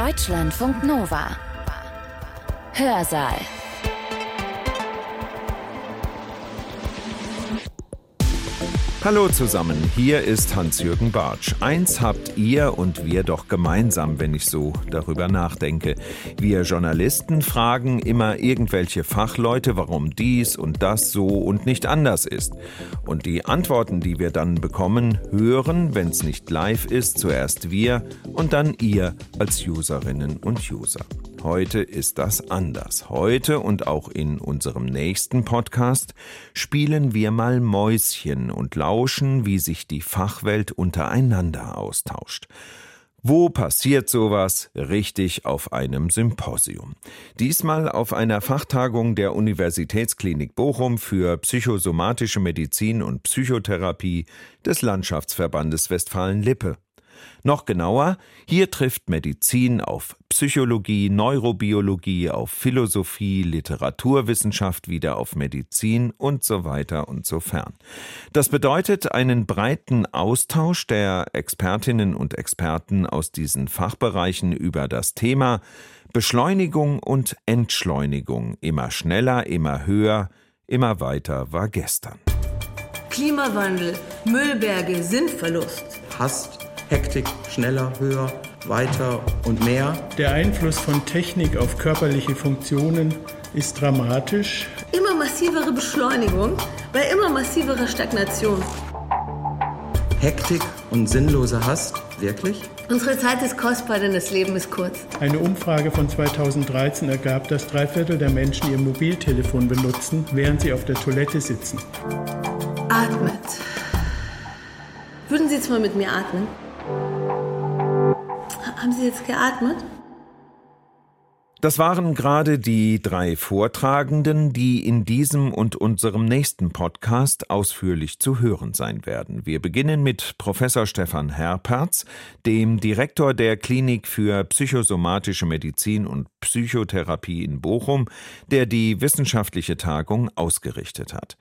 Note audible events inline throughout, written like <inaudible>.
Deutschlandfunk Nova. Hörsaal. Hallo zusammen, hier ist Hans-Jürgen Bartsch. Eins habt ihr und wir doch gemeinsam, wenn ich so darüber nachdenke. Wir Journalisten fragen immer irgendwelche Fachleute, warum dies und das so und nicht anders ist. Und die Antworten, die wir dann bekommen, hören, wenn es nicht live ist, zuerst wir und dann ihr als Userinnen und User. Heute ist das anders. Heute und auch in unserem nächsten Podcast spielen wir mal Mäuschen und lauschen, wie sich die Fachwelt untereinander austauscht. Wo passiert sowas? Richtig auf einem Symposium. Diesmal auf einer Fachtagung der Universitätsklinik Bochum für psychosomatische Medizin und Psychotherapie des Landschaftsverbandes Westfalen-Lippe. Noch genauer, hier trifft Medizin auf Psychologie, Neurobiologie, auf Philosophie, Literaturwissenschaft wieder auf Medizin und so weiter und so fern. Das bedeutet einen breiten Austausch der Expertinnen und Experten aus diesen Fachbereichen über das Thema Beschleunigung und Entschleunigung. Immer schneller, immer höher, immer weiter war gestern. Klimawandel, Müllberge, Sinnverlust. Hast Hektik, schneller, höher, weiter und mehr. Der Einfluss von Technik auf körperliche Funktionen ist dramatisch. Immer massivere Beschleunigung bei immer massiverer Stagnation. Hektik und sinnlose Hast, wirklich? Unsere Zeit ist kostbar, denn das Leben ist kurz. Eine Umfrage von 2013 ergab, dass drei Viertel der Menschen ihr Mobiltelefon benutzen, während sie auf der Toilette sitzen. Atmet. Würden Sie jetzt mal mit mir atmen? Haben Sie jetzt geatmet? Das waren gerade die drei Vortragenden, die in diesem und unserem nächsten Podcast ausführlich zu hören sein werden. Wir beginnen mit Professor Stefan Herperz, dem Direktor der Klinik für psychosomatische Medizin und Psychotherapie in Bochum, der die wissenschaftliche Tagung ausgerichtet hat.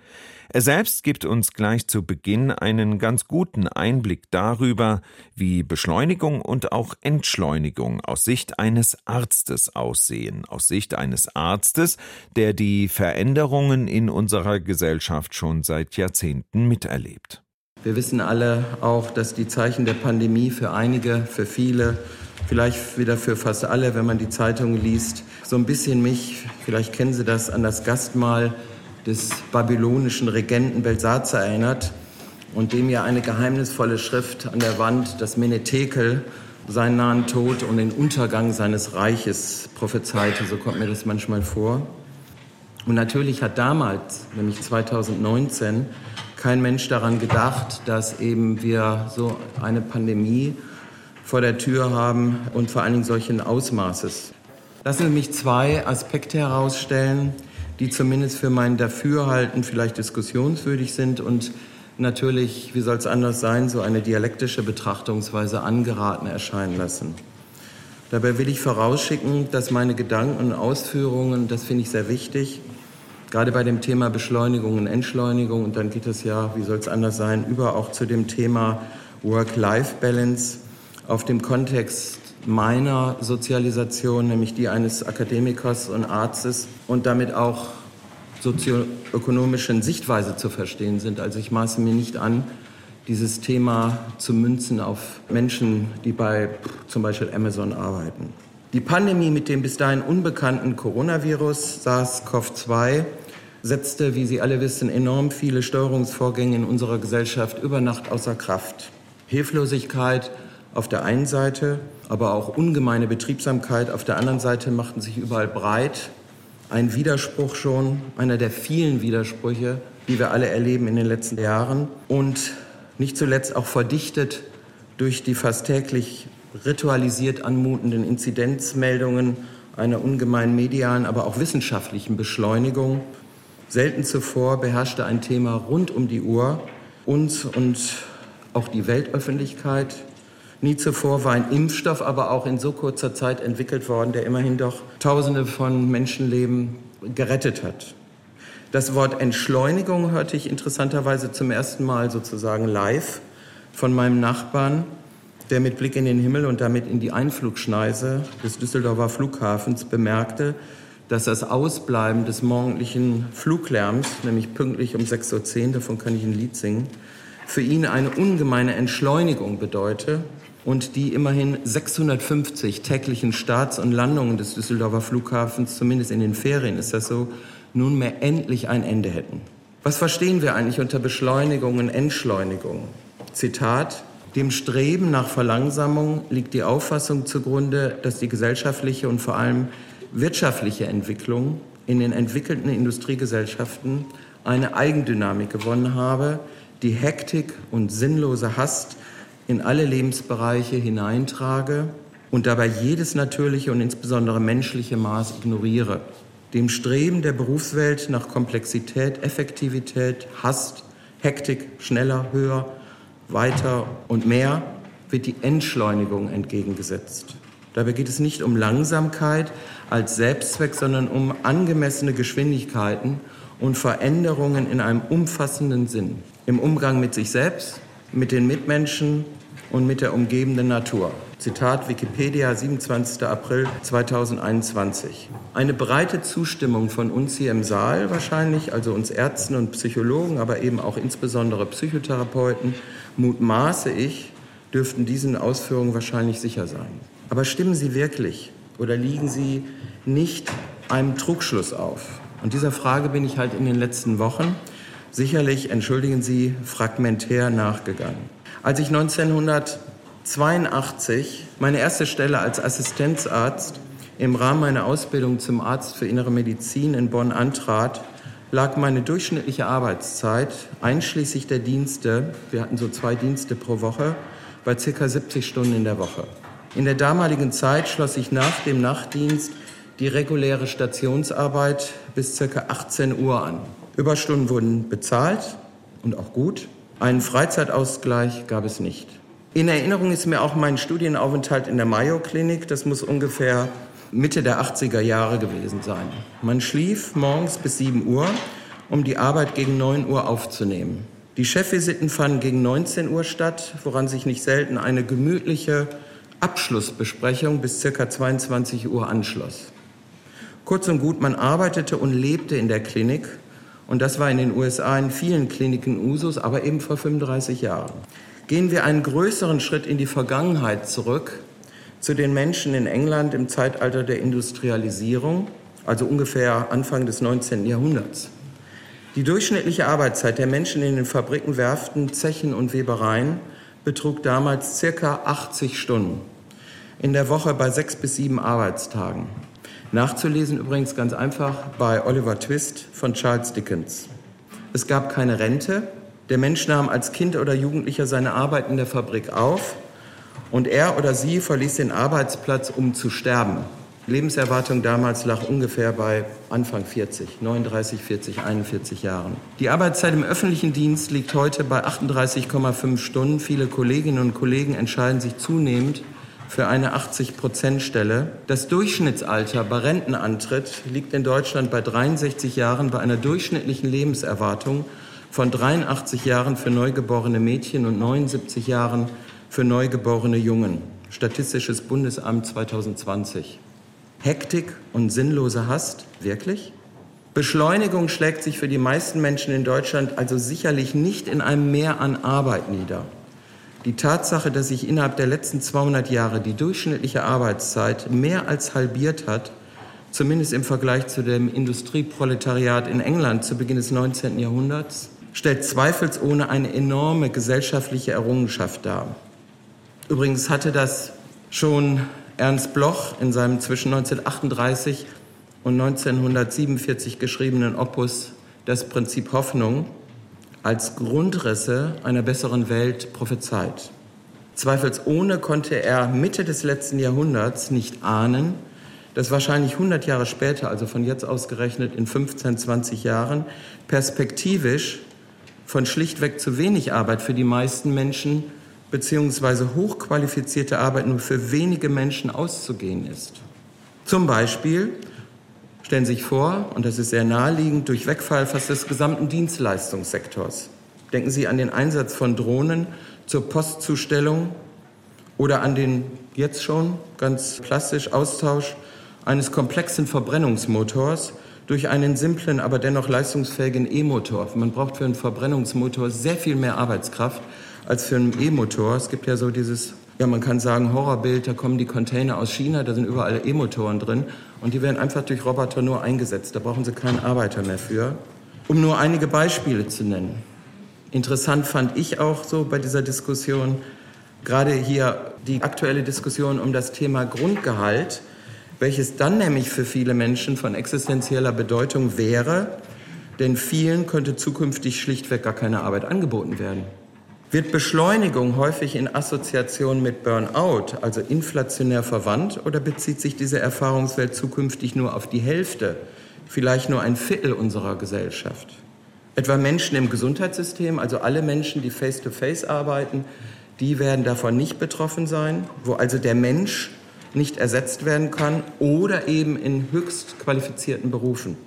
Er selbst gibt uns gleich zu Beginn einen ganz guten Einblick darüber, wie Beschleunigung und auch Entschleunigung aus Sicht eines Arztes aussehen, aus Sicht eines Arztes, der die Veränderungen in unserer Gesellschaft schon seit Jahrzehnten miterlebt. Wir wissen alle auch, dass die Zeichen der Pandemie für einige, für viele, vielleicht wieder für fast alle, wenn man die Zeitung liest, so ein bisschen mich, vielleicht kennen Sie das, an das Gastmahl des babylonischen Regenten Belsazar erinnert und dem ja eine geheimnisvolle Schrift an der Wand, das Menetekel, seinen nahen Tod und den Untergang seines Reiches prophezeite. So kommt mir das manchmal vor. Und natürlich hat damals, nämlich 2019, kein Mensch daran gedacht, dass eben wir so eine Pandemie vor der Tür haben und vor allen Dingen solchen Ausmaßes. Lassen Sie mich zwei Aspekte herausstellen, die zumindest für mein Dafürhalten vielleicht diskussionswürdig sind und natürlich, wie soll es anders sein, so eine dialektische Betrachtungsweise angeraten erscheinen lassen. Dabei will ich vorausschicken, dass meine Gedanken und Ausführungen, das finde ich sehr wichtig, gerade bei dem Thema Beschleunigung und Entschleunigung, und dann geht es ja, wie soll es anders sein, über auch zu dem Thema Work-Life-Balance auf dem Kontext meiner Sozialisation, nämlich die eines Akademikers und Arztes und damit auch sozioökonomischen Sichtweise zu verstehen sind. Also ich maße mir nicht an, dieses Thema zu münzen auf Menschen, die bei zum Beispiel Amazon arbeiten. Die Pandemie mit dem bis dahin unbekannten Coronavirus SARS-CoV-2 setzte, wie Sie alle wissen, enorm viele Steuerungsvorgänge in unserer Gesellschaft über Nacht außer Kraft. Hilflosigkeit auf der einen Seite, aber auch ungemeine Betriebsamkeit auf der anderen Seite machten sich überall breit. Ein Widerspruch schon, einer der vielen Widersprüche, die wir alle erleben in den letzten Jahren und nicht zuletzt auch verdichtet durch die fast täglich ritualisiert anmutenden Inzidenzmeldungen einer ungemein medialen, aber auch wissenschaftlichen Beschleunigung. Selten zuvor beherrschte ein Thema rund um die Uhr uns und auch die Weltöffentlichkeit. Nie zuvor war ein Impfstoff aber auch in so kurzer Zeit entwickelt worden, der immerhin doch Tausende von Menschenleben gerettet hat. Das Wort Entschleunigung hörte ich interessanterweise zum ersten Mal sozusagen live von meinem Nachbarn, der mit Blick in den Himmel und damit in die Einflugschneise des Düsseldorfer Flughafens bemerkte, dass das Ausbleiben des morgendlichen Fluglärms, nämlich pünktlich um 6.10 Uhr, davon kann ich ein Lied singen, für ihn eine ungemeine Entschleunigung bedeute und die immerhin 650 täglichen Starts und Landungen des Düsseldorfer Flughafens, zumindest in den Ferien ist das so, nunmehr endlich ein Ende hätten. Was verstehen wir eigentlich unter Beschleunigung und Entschleunigung? Zitat, dem Streben nach Verlangsamung liegt die Auffassung zugrunde, dass die gesellschaftliche und vor allem wirtschaftliche Entwicklung in den entwickelten Industriegesellschaften eine Eigendynamik gewonnen habe, die Hektik und sinnlose Hast in alle Lebensbereiche hineintrage und dabei jedes natürliche und insbesondere menschliche Maß ignoriere. Dem Streben der Berufswelt nach Komplexität, Effektivität, Hast, Hektik, schneller, höher, weiter und mehr wird die Entschleunigung entgegengesetzt. Dabei geht es nicht um Langsamkeit als Selbstzweck, sondern um angemessene Geschwindigkeiten und Veränderungen in einem umfassenden Sinn. Im Umgang mit sich selbst, mit den Mitmenschen und mit der umgebenden Natur. Zitat Wikipedia, 27. April 2021. Eine breite Zustimmung von uns hier im Saal wahrscheinlich, also uns Ärzten und Psychologen, aber eben auch insbesondere Psychotherapeuten, mutmaße ich, dürften diesen Ausführungen wahrscheinlich sicher sein. Aber stimmen sie wirklich oder liegen sie nicht einem Trugschluss auf? Und dieser Frage bin ich halt in den letzten Wochen sicherlich, entschuldigen Sie, fragmentär nachgegangen. Als ich 1900 82 meine erste Stelle als Assistenzarzt im Rahmen meiner Ausbildung zum Arzt für innere Medizin in Bonn antrat, lag meine durchschnittliche Arbeitszeit einschließlich der Dienste, wir hatten so zwei Dienste pro Woche, bei ca. 70 Stunden in der Woche. In der damaligen Zeit schloss ich nach dem Nachtdienst die reguläre Stationsarbeit bis ca. 18 Uhr an. Überstunden wurden bezahlt und auch gut. Einen Freizeitausgleich gab es nicht. In Erinnerung ist mir auch mein Studienaufenthalt in der Mayo-Klinik. Das muss ungefähr Mitte der 80er Jahre gewesen sein. Man schlief morgens bis 7 Uhr, um die Arbeit gegen 9 Uhr aufzunehmen. Die Chefvisiten fanden gegen 19 Uhr statt, woran sich nicht selten eine gemütliche Abschlussbesprechung bis ca. 22 Uhr anschloss. Kurz und gut, man arbeitete und lebte in der Klinik und das war in den USA in vielen Kliniken Usus, aber eben vor 35 Jahren. Gehen wir einen größeren Schritt in die Vergangenheit zurück, zu den Menschen in England im Zeitalter der Industrialisierung, also ungefähr Anfang des 19. Jahrhunderts. Die durchschnittliche Arbeitszeit der Menschen in den Fabriken, Werften, Zechen und Webereien betrug damals circa 80 Stunden. In der Woche bei sechs bis sieben Arbeitstagen. Nachzulesen übrigens ganz einfach bei Oliver Twist von Charles Dickens. Es gab keine Rente, der Mensch nahm als Kind oder Jugendlicher seine Arbeit in der Fabrik auf und er oder sie verließ den Arbeitsplatz, um zu sterben. Die Lebenserwartung damals lag ungefähr bei Anfang 40, 39, 40, 41 Jahren. Die Arbeitszeit im öffentlichen Dienst liegt heute bei 38,5 Stunden. Viele Kolleginnen und Kollegen entscheiden sich zunehmend für eine 80-Prozent-Stelle. Das Durchschnittsalter bei Rentenantritt liegt in Deutschland bei 63 Jahren bei einer durchschnittlichen Lebenserwartung von 83 Jahren für neugeborene Mädchen und 79 Jahren für neugeborene Jungen. Statistisches Bundesamt 2020. Hektik und sinnlose Hast, wirklich? Beschleunigung schlägt sich für die meisten Menschen in Deutschland also sicherlich nicht in einem Mehr an Arbeit nieder. Die Tatsache, dass sich innerhalb der letzten 200 Jahre die durchschnittliche Arbeitszeit mehr als halbiert hat, zumindest im Vergleich zu dem Industrieproletariat in England zu Beginn des 19. Jahrhunderts, stellt zweifelsohne eine enorme gesellschaftliche Errungenschaft dar. Übrigens hatte das schon Ernst Bloch in seinem zwischen 1938 und 1947 geschriebenen Opus Das Prinzip Hoffnung als Grundrisse einer besseren Welt prophezeit. Zweifelsohne konnte er Mitte des letzten Jahrhunderts nicht ahnen, dass wahrscheinlich 100 Jahre später, also von jetzt ausgerechnet in 15, 20 Jahren, perspektivisch von schlichtweg zu wenig Arbeit für die meisten Menschen beziehungsweise hochqualifizierte Arbeit nur für wenige Menschen auszugehen ist. Zum Beispiel stellen Sie sich vor, und das ist sehr naheliegend, durch Wegfall fast des gesamten Dienstleistungssektors. Denken Sie an den Einsatz von Drohnen zur Postzustellung oder an den jetzt schon ganz plastisch Austausch eines komplexen Verbrennungsmotors durch einen simplen, aber dennoch leistungsfähigen E-Motor. Man braucht für einen Verbrennungsmotor sehr viel mehr Arbeitskraft als für einen E-Motor. Es gibt ja so dieses, ja, man kann sagen, Horrorbild, da kommen die Container aus China, da sind überall E-Motoren drin und die werden einfach durch Roboter nur eingesetzt. Da brauchen sie keinen Arbeiter mehr für. Um nur einige Beispiele zu nennen. Interessant fand ich auch so bei dieser Diskussion, gerade hier die aktuelle Diskussion um das Thema Grundgehalt, welches dann nämlich für viele Menschen von existenzieller Bedeutung wäre, denn vielen könnte zukünftig schlichtweg gar keine Arbeit angeboten werden. Wird Beschleunigung häufig in Assoziation mit Burnout, also inflationär verwandt, oder bezieht sich diese Erfahrungswelt zukünftig nur auf die Hälfte, vielleicht nur ein Viertel unserer Gesellschaft? Etwa Menschen im Gesundheitssystem, also alle Menschen, die face-to-face -face arbeiten, die werden davon nicht betroffen sein, wo also der Mensch nicht ersetzt werden kann oder eben in höchst qualifizierten Berufen,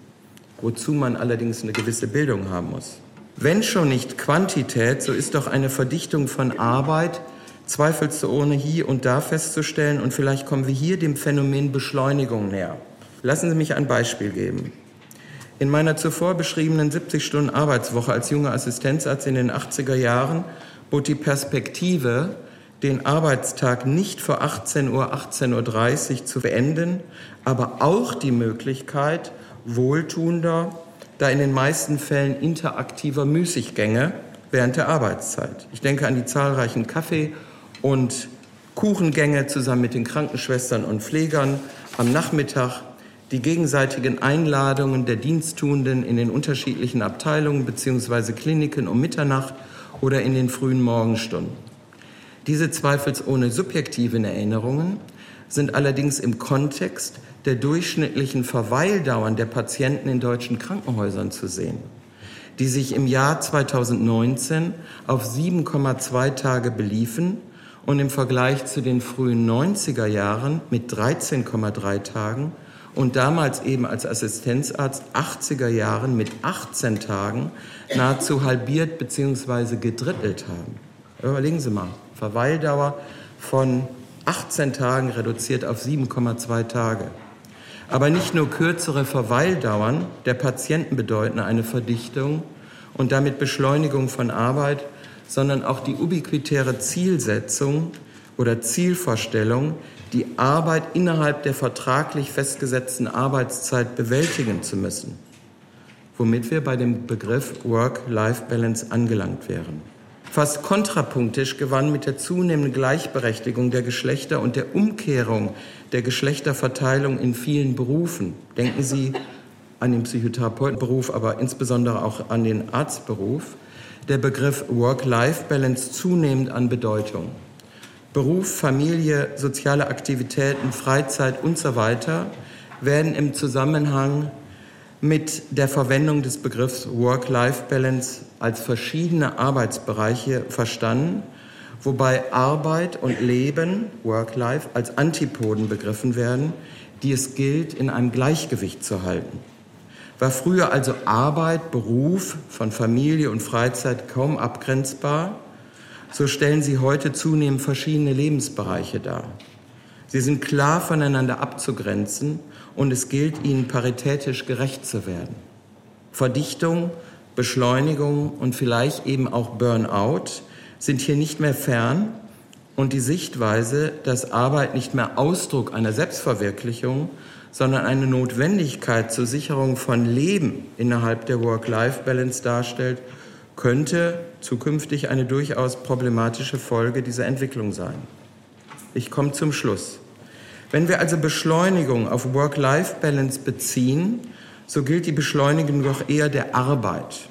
wozu man allerdings eine gewisse Bildung haben muss. Wenn schon nicht Quantität, so ist doch eine Verdichtung von Arbeit zweifelsohne hier und da festzustellen und vielleicht kommen wir hier dem Phänomen Beschleunigung näher. Lassen Sie mich ein Beispiel geben. In meiner zuvor beschriebenen 70 Stunden Arbeitswoche als junger Assistenzarzt in den 80er Jahren bot die Perspektive, den Arbeitstag nicht vor 18 Uhr, 18.30 Uhr zu beenden, aber auch die Möglichkeit wohltuender, da in den meisten Fällen interaktiver Müßiggänge während der Arbeitszeit. Ich denke an die zahlreichen Kaffee- und Kuchengänge zusammen mit den Krankenschwestern und Pflegern am Nachmittag, die gegenseitigen Einladungen der Diensttuenden in den unterschiedlichen Abteilungen bzw. Kliniken um Mitternacht oder in den frühen Morgenstunden. Diese zweifelsohne subjektiven Erinnerungen sind allerdings im Kontext der durchschnittlichen Verweildauern der Patienten in deutschen Krankenhäusern zu sehen, die sich im Jahr 2019 auf 7,2 Tage beliefen und im Vergleich zu den frühen 90er Jahren mit 13,3 Tagen und damals eben als Assistenzarzt 80er Jahren mit 18 Tagen nahezu halbiert bzw. gedrittelt haben. Überlegen Sie mal, Verweildauer von 18 Tagen reduziert auf 7,2 Tage. Aber nicht nur kürzere Verweildauern der Patienten bedeuten eine Verdichtung und damit Beschleunigung von Arbeit, sondern auch die ubiquitäre Zielsetzung oder Zielvorstellung, die Arbeit innerhalb der vertraglich festgesetzten Arbeitszeit bewältigen zu müssen, womit wir bei dem Begriff Work-Life-Balance angelangt wären. Fast kontrapunktisch gewann mit der zunehmenden Gleichberechtigung der Geschlechter und der Umkehrung der Geschlechterverteilung in vielen Berufen. Denken Sie an den Psychotherapeutenberuf, aber insbesondere auch an den Arztberuf, der Begriff Work-Life-Balance zunehmend an Bedeutung. Beruf, Familie, soziale Aktivitäten, Freizeit und so weiter werden im Zusammenhang mit der Verwendung des Begriffs Work-Life-Balance als verschiedene Arbeitsbereiche verstanden, wobei Arbeit und Leben, Work-Life, als Antipoden begriffen werden, die es gilt, in einem Gleichgewicht zu halten. War früher also Arbeit, Beruf von Familie und Freizeit kaum abgrenzbar, so stellen sie heute zunehmend verschiedene Lebensbereiche dar. Sie sind klar voneinander abzugrenzen und es gilt ihnen paritätisch gerecht zu werden. Verdichtung, Beschleunigung und vielleicht eben auch Burnout sind hier nicht mehr fern und die Sichtweise, dass Arbeit nicht mehr Ausdruck einer Selbstverwirklichung, sondern eine Notwendigkeit zur Sicherung von Leben innerhalb der Work-Life-Balance darstellt, könnte zukünftig eine durchaus problematische Folge dieser Entwicklung sein. Ich komme zum Schluss. Wenn wir also Beschleunigung auf Work-Life-Balance beziehen, so gilt die Beschleunigung doch eher der Arbeit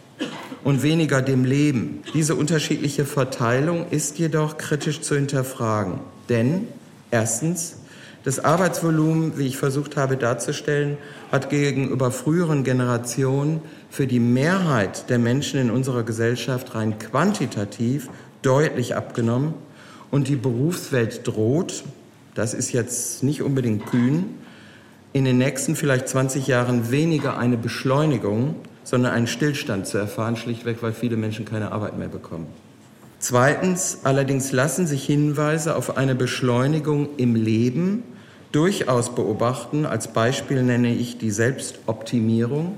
und weniger dem Leben. Diese unterschiedliche Verteilung ist jedoch kritisch zu hinterfragen. Denn erstens, das Arbeitsvolumen, wie ich versucht habe darzustellen, hat gegenüber früheren Generationen für die Mehrheit der Menschen in unserer Gesellschaft rein quantitativ deutlich abgenommen und die Berufswelt droht, das ist jetzt nicht unbedingt kühn, in den nächsten vielleicht 20 Jahren weniger eine Beschleunigung, sondern einen Stillstand zu erfahren, schlichtweg, weil viele Menschen keine Arbeit mehr bekommen. Zweitens allerdings lassen sich Hinweise auf eine Beschleunigung im Leben durchaus beobachten. Als Beispiel nenne ich die Selbstoptimierung.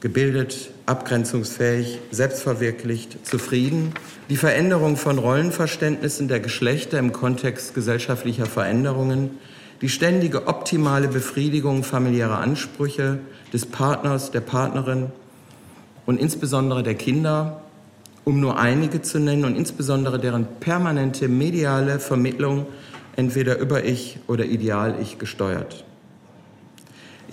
Gebildet, abgrenzungsfähig, selbstverwirklicht, zufrieden. Die Veränderung von Rollenverständnissen der Geschlechter im Kontext gesellschaftlicher Veränderungen. Die ständige optimale Befriedigung familiärer Ansprüche des Partners, der Partnerin und insbesondere der Kinder um nur einige zu nennen und insbesondere deren permanente mediale Vermittlung entweder über Ich oder Ideal Ich gesteuert.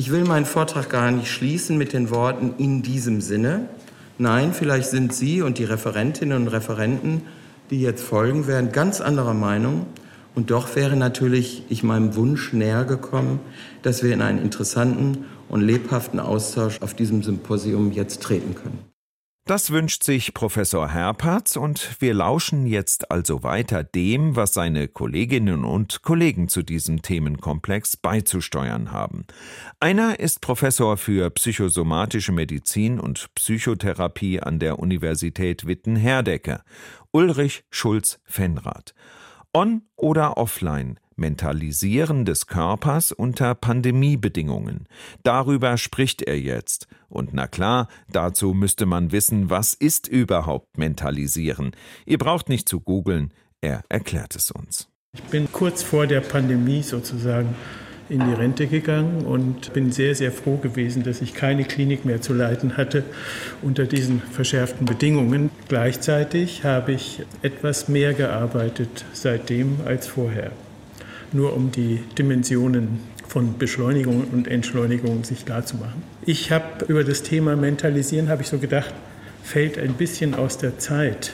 Ich will meinen Vortrag gar nicht schließen mit den Worten in diesem Sinne. Nein, vielleicht sind Sie und die Referentinnen und Referenten, die jetzt folgen werden, ganz anderer Meinung. Und doch wäre natürlich ich meinem Wunsch näher gekommen, dass wir in einen interessanten und lebhaften Austausch auf diesem Symposium jetzt treten können. Das wünscht sich Professor Herpertz und wir lauschen jetzt also weiter dem, was seine Kolleginnen und Kollegen zu diesem Themenkomplex beizusteuern haben. Einer ist Professor für psychosomatische Medizin und Psychotherapie an der Universität Witten-Herdecke, Ulrich Schulz-Fenrath. On oder offline, Mentalisieren des Körpers unter Pandemiebedingungen. Darüber spricht er jetzt. Und na klar, dazu müsste man wissen, was ist überhaupt Mentalisieren. Ihr braucht nicht zu googeln, er erklärt es uns. Ich bin kurz vor der Pandemie sozusagen in die Rente gegangen und bin sehr, sehr froh gewesen, dass ich keine Klinik mehr zu leiten hatte unter diesen verschärften Bedingungen. Gleichzeitig habe ich etwas mehr gearbeitet seitdem als vorher nur um die Dimensionen von Beschleunigung und Entschleunigung sich klarzumachen. Ich habe über das Thema Mentalisieren, habe ich so gedacht, fällt ein bisschen aus der Zeit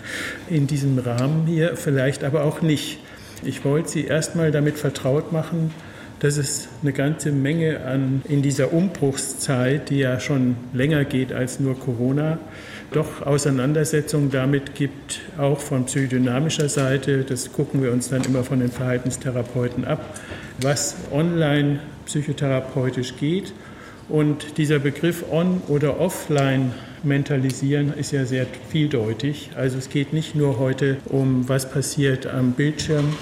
<laughs> in diesem Rahmen hier, vielleicht aber auch nicht. Ich wollte Sie erstmal damit vertraut machen, dass es eine ganze Menge an in dieser Umbruchszeit, die ja schon länger geht als nur Corona, doch Auseinandersetzungen damit gibt, auch von psychodynamischer Seite. Das gucken wir uns dann immer von den Verhaltenstherapeuten ab, was online psychotherapeutisch geht. Und dieser Begriff on oder offline mentalisieren ist ja sehr vieldeutig. Also es geht nicht nur heute um, was passiert am Bildschirm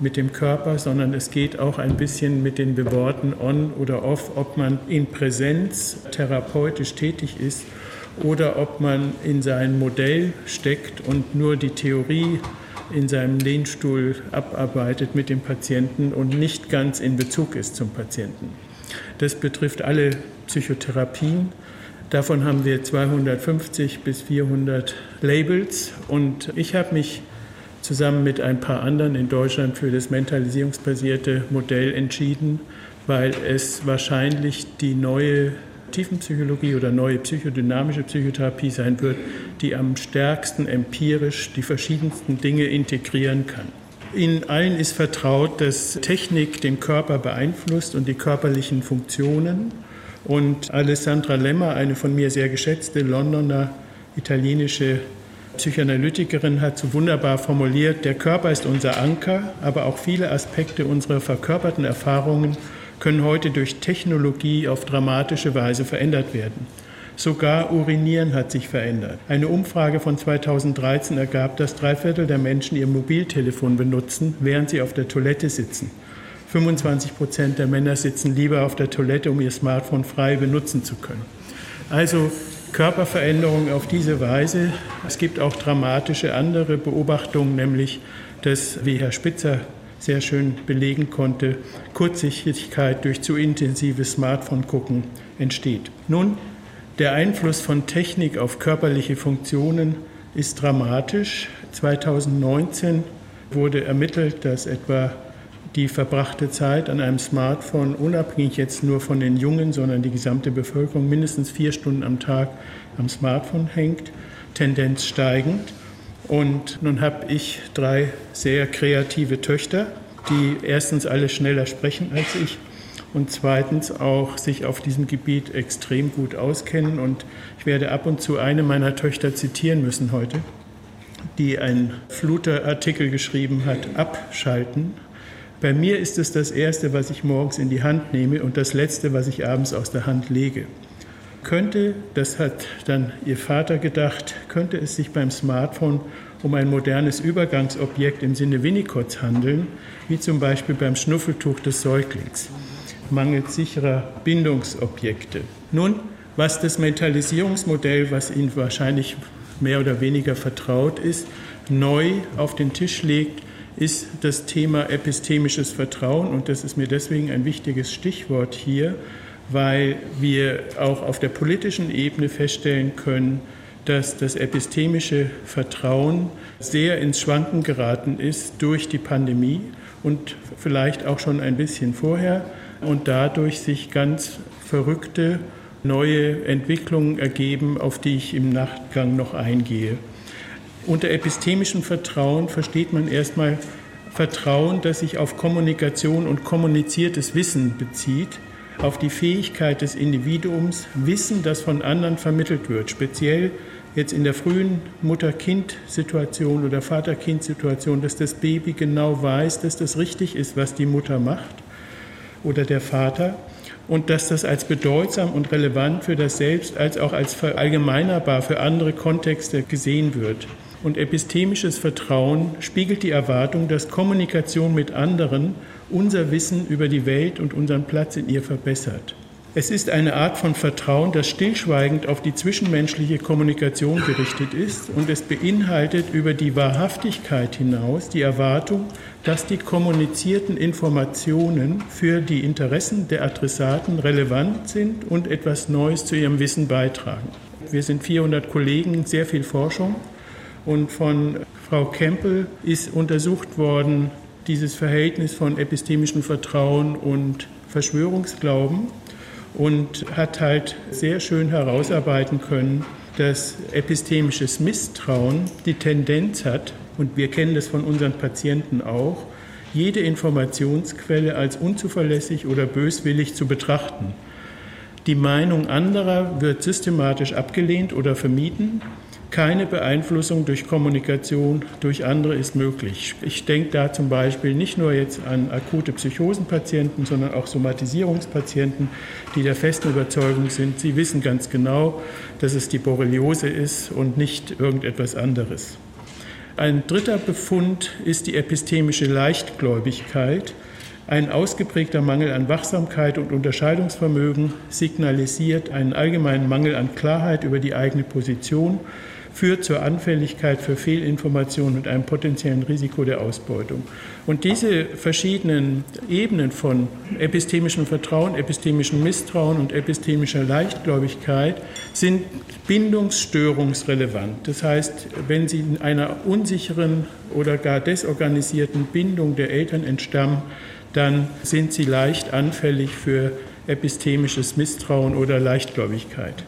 mit dem Körper, sondern es geht auch ein bisschen mit den Worten on oder off, ob man in Präsenz therapeutisch tätig ist oder ob man in sein Modell steckt und nur die Theorie in seinem Lehnstuhl abarbeitet mit dem Patienten und nicht ganz in Bezug ist zum Patienten. Das betrifft alle Psychotherapien. Davon haben wir 250 bis 400 Labels und ich habe mich zusammen mit ein paar anderen in Deutschland für das mentalisierungsbasierte Modell entschieden, weil es wahrscheinlich die neue Tiefenpsychologie oder neue psychodynamische Psychotherapie sein wird, die am stärksten empirisch die verschiedensten Dinge integrieren kann. Ihnen allen ist vertraut, dass Technik den Körper beeinflusst und die körperlichen Funktionen. Und Alessandra Lemmer, eine von mir sehr geschätzte Londoner italienische Psychoanalytikerin, hat so wunderbar formuliert, der Körper ist unser Anker, aber auch viele Aspekte unserer verkörperten Erfahrungen können heute durch Technologie auf dramatische Weise verändert werden. Sogar Urinieren hat sich verändert. Eine Umfrage von 2013 ergab, dass drei Viertel der Menschen ihr Mobiltelefon benutzen, während sie auf der Toilette sitzen. 25 Prozent der Männer sitzen lieber auf der Toilette, um ihr Smartphone frei benutzen zu können. Also Körperveränderung auf diese Weise. Es gibt auch dramatische andere Beobachtungen, nämlich dass, wie Herr Spitzer sehr schön belegen konnte, Kurzsichtigkeit durch zu intensives Smartphone-Gucken entsteht. Nun, der Einfluss von Technik auf körperliche Funktionen ist dramatisch. 2019 wurde ermittelt, dass etwa die verbrachte Zeit an einem Smartphone, unabhängig jetzt nur von den Jungen, sondern die gesamte Bevölkerung, mindestens vier Stunden am Tag am Smartphone hängt, Tendenz steigend. Und nun habe ich drei sehr kreative Töchter, die erstens alle schneller sprechen als ich und zweitens auch sich auf diesem Gebiet extrem gut auskennen. Und ich werde ab und zu eine meiner Töchter zitieren müssen heute, die einen Fluter-Artikel geschrieben hat, abschalten. Bei mir ist es das Erste, was ich morgens in die Hand nehme und das Letzte, was ich abends aus der Hand lege könnte, das hat dann ihr Vater gedacht, könnte es sich beim Smartphone um ein modernes Übergangsobjekt im Sinne Winnicotts handeln, wie zum Beispiel beim Schnuffeltuch des Säuglings, mangels sicherer Bindungsobjekte. Nun, was das Mentalisierungsmodell, was Ihnen wahrscheinlich mehr oder weniger vertraut ist, neu auf den Tisch legt, ist das Thema epistemisches Vertrauen. Und das ist mir deswegen ein wichtiges Stichwort hier, weil wir auch auf der politischen Ebene feststellen können, dass das epistemische Vertrauen sehr ins Schwanken geraten ist durch die Pandemie und vielleicht auch schon ein bisschen vorher und dadurch sich ganz verrückte neue Entwicklungen ergeben, auf die ich im Nachgang noch eingehe. Unter epistemischem Vertrauen versteht man erstmal Vertrauen, das sich auf Kommunikation und kommuniziertes Wissen bezieht, auf die Fähigkeit des Individuums, Wissen, das von anderen vermittelt wird, speziell jetzt in der frühen Mutter-Kind-Situation oder Vater-Kind-Situation, dass das Baby genau weiß, dass das richtig ist, was die Mutter macht oder der Vater und dass das als bedeutsam und relevant für das Selbst als auch als verallgemeinerbar für andere Kontexte gesehen wird. Und epistemisches Vertrauen spiegelt die Erwartung, dass Kommunikation mit anderen unser Wissen über die Welt und unseren Platz in ihr verbessert. Es ist eine Art von Vertrauen, das stillschweigend auf die zwischenmenschliche Kommunikation gerichtet ist und es beinhaltet über die Wahrhaftigkeit hinaus die Erwartung, dass die kommunizierten Informationen für die Interessen der Adressaten relevant sind und etwas Neues zu ihrem Wissen beitragen. Wir sind 400 Kollegen, sehr viel Forschung und von Frau Kempel ist untersucht worden dieses Verhältnis von epistemischem Vertrauen und Verschwörungsglauben und hat halt sehr schön herausarbeiten können, dass epistemisches Misstrauen die Tendenz hat, und wir kennen das von unseren Patienten auch, jede Informationsquelle als unzuverlässig oder böswillig zu betrachten. Die Meinung anderer wird systematisch abgelehnt oder vermieden keine Beeinflussung durch Kommunikation durch andere ist möglich. Ich denke da zum Beispiel nicht nur jetzt an akute Psychosenpatienten, sondern auch Somatisierungspatienten, die der festen Überzeugung sind, sie wissen ganz genau, dass es die Borreliose ist und nicht irgendetwas anderes. Ein dritter Befund ist die epistemische Leichtgläubigkeit. Ein ausgeprägter Mangel an Wachsamkeit und Unterscheidungsvermögen signalisiert einen allgemeinen Mangel an Klarheit über die eigene Position führt zur Anfälligkeit für Fehlinformationen und einem potenziellen Risiko der Ausbeutung. Und diese verschiedenen Ebenen von epistemischem Vertrauen, epistemischem Misstrauen und epistemischer Leichtgläubigkeit sind bindungsstörungsrelevant. Das heißt, wenn sie in einer unsicheren oder gar desorganisierten Bindung der Eltern entstammen, dann sind sie leicht anfällig für epistemisches Misstrauen oder Leichtgläubigkeit.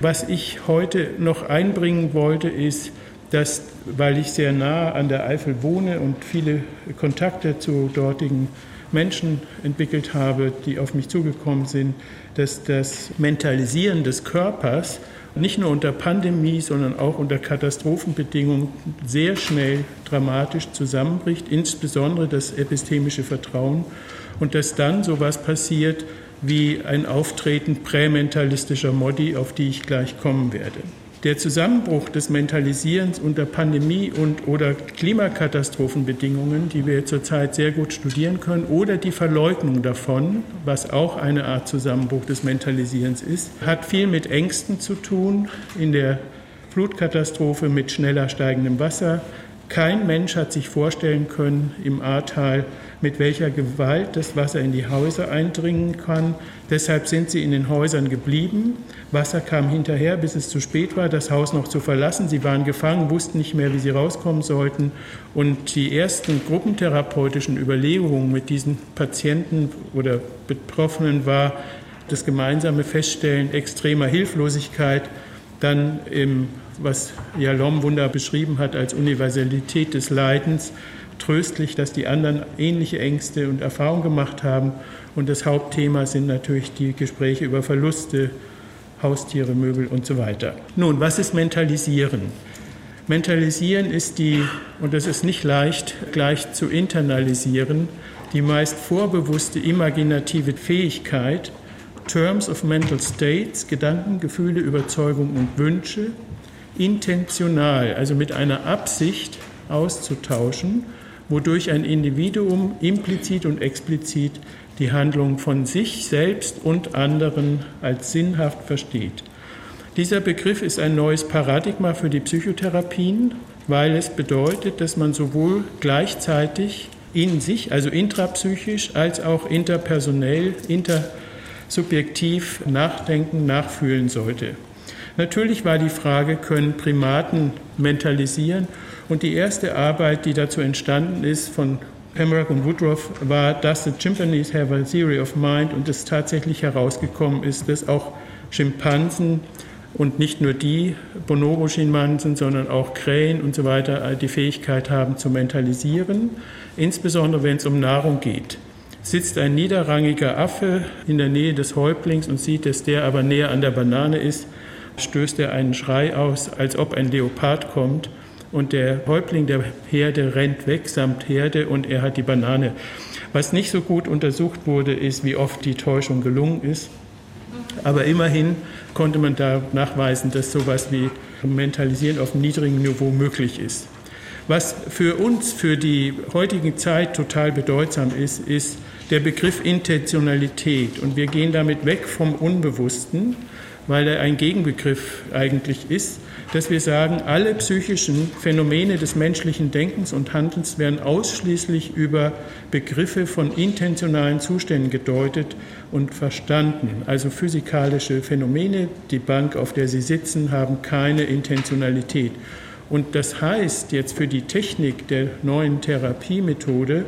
Was ich heute noch einbringen wollte, ist, dass, weil ich sehr nah an der Eifel wohne und viele Kontakte zu dortigen Menschen entwickelt habe, die auf mich zugekommen sind, dass das Mentalisieren des Körpers nicht nur unter Pandemie, sondern auch unter Katastrophenbedingungen sehr schnell dramatisch zusammenbricht, insbesondere das epistemische Vertrauen und dass dann sowas passiert, wie ein Auftreten prämentalistischer Modi, auf die ich gleich kommen werde. Der Zusammenbruch des Mentalisierens unter Pandemie- und oder Klimakatastrophenbedingungen, die wir zurzeit sehr gut studieren können, oder die Verleugnung davon, was auch eine Art Zusammenbruch des Mentalisierens ist, hat viel mit Ängsten zu tun. In der Flutkatastrophe mit schneller steigendem Wasser. Kein Mensch hat sich vorstellen können im Ahrtal, mit welcher Gewalt das Wasser in die Häuser eindringen kann. Deshalb sind sie in den Häusern geblieben. Wasser kam hinterher, bis es zu spät war, das Haus noch zu verlassen. Sie waren gefangen, wussten nicht mehr, wie sie rauskommen sollten. Und die ersten gruppentherapeutischen Überlegungen mit diesen Patienten oder Betroffenen war das gemeinsame Feststellen extremer Hilflosigkeit, dann im, was Jalom Wunder beschrieben hat als Universalität des Leidens, tröstlich, dass die anderen ähnliche Ängste und Erfahrungen gemacht haben. Und das Hauptthema sind natürlich die Gespräche über Verluste, Haustiere, Möbel und so weiter. Nun, was ist Mentalisieren? Mentalisieren ist die, und das ist nicht leicht gleich zu internalisieren, die meist vorbewusste imaginative Fähigkeit, Terms of Mental States, Gedanken, Gefühle, Überzeugungen und Wünsche intentional, also mit einer Absicht auszutauschen, wodurch ein Individuum implizit und explizit die Handlung von sich selbst und anderen als sinnhaft versteht. Dieser Begriff ist ein neues Paradigma für die Psychotherapien, weil es bedeutet, dass man sowohl gleichzeitig in sich, also intrapsychisch, als auch interpersonell, intersubjektiv nachdenken, nachfühlen sollte. Natürlich war die Frage, können Primaten mentalisieren? Und die erste Arbeit, die dazu entstanden ist von Pembroke und Woodruff, war, dass the chimpanzees have a theory of mind und es tatsächlich herausgekommen ist, dass auch Schimpansen und nicht nur die Bonobo-Schimpansen, sondern auch Krähen und so weiter die Fähigkeit haben zu mentalisieren, insbesondere wenn es um Nahrung geht. Sitzt ein niederrangiger Affe in der Nähe des Häuptlings und sieht, dass der aber näher an der Banane ist, stößt er einen Schrei aus, als ob ein Leopard kommt und der Häuptling der Herde rennt weg samt Herde und er hat die Banane. Was nicht so gut untersucht wurde, ist, wie oft die Täuschung gelungen ist. Aber immerhin konnte man da nachweisen, dass sowas wie Mentalisieren auf niedrigem Niveau möglich ist. Was für uns, für die heutige Zeit total bedeutsam ist, ist der Begriff Intentionalität. Und wir gehen damit weg vom Unbewussten, weil er ein Gegenbegriff eigentlich ist dass wir sagen, alle psychischen Phänomene des menschlichen Denkens und Handelns werden ausschließlich über Begriffe von intentionalen Zuständen gedeutet und verstanden. Also physikalische Phänomene, die Bank, auf der Sie sitzen, haben keine Intentionalität. Und das heißt jetzt für die Technik der neuen Therapiemethode,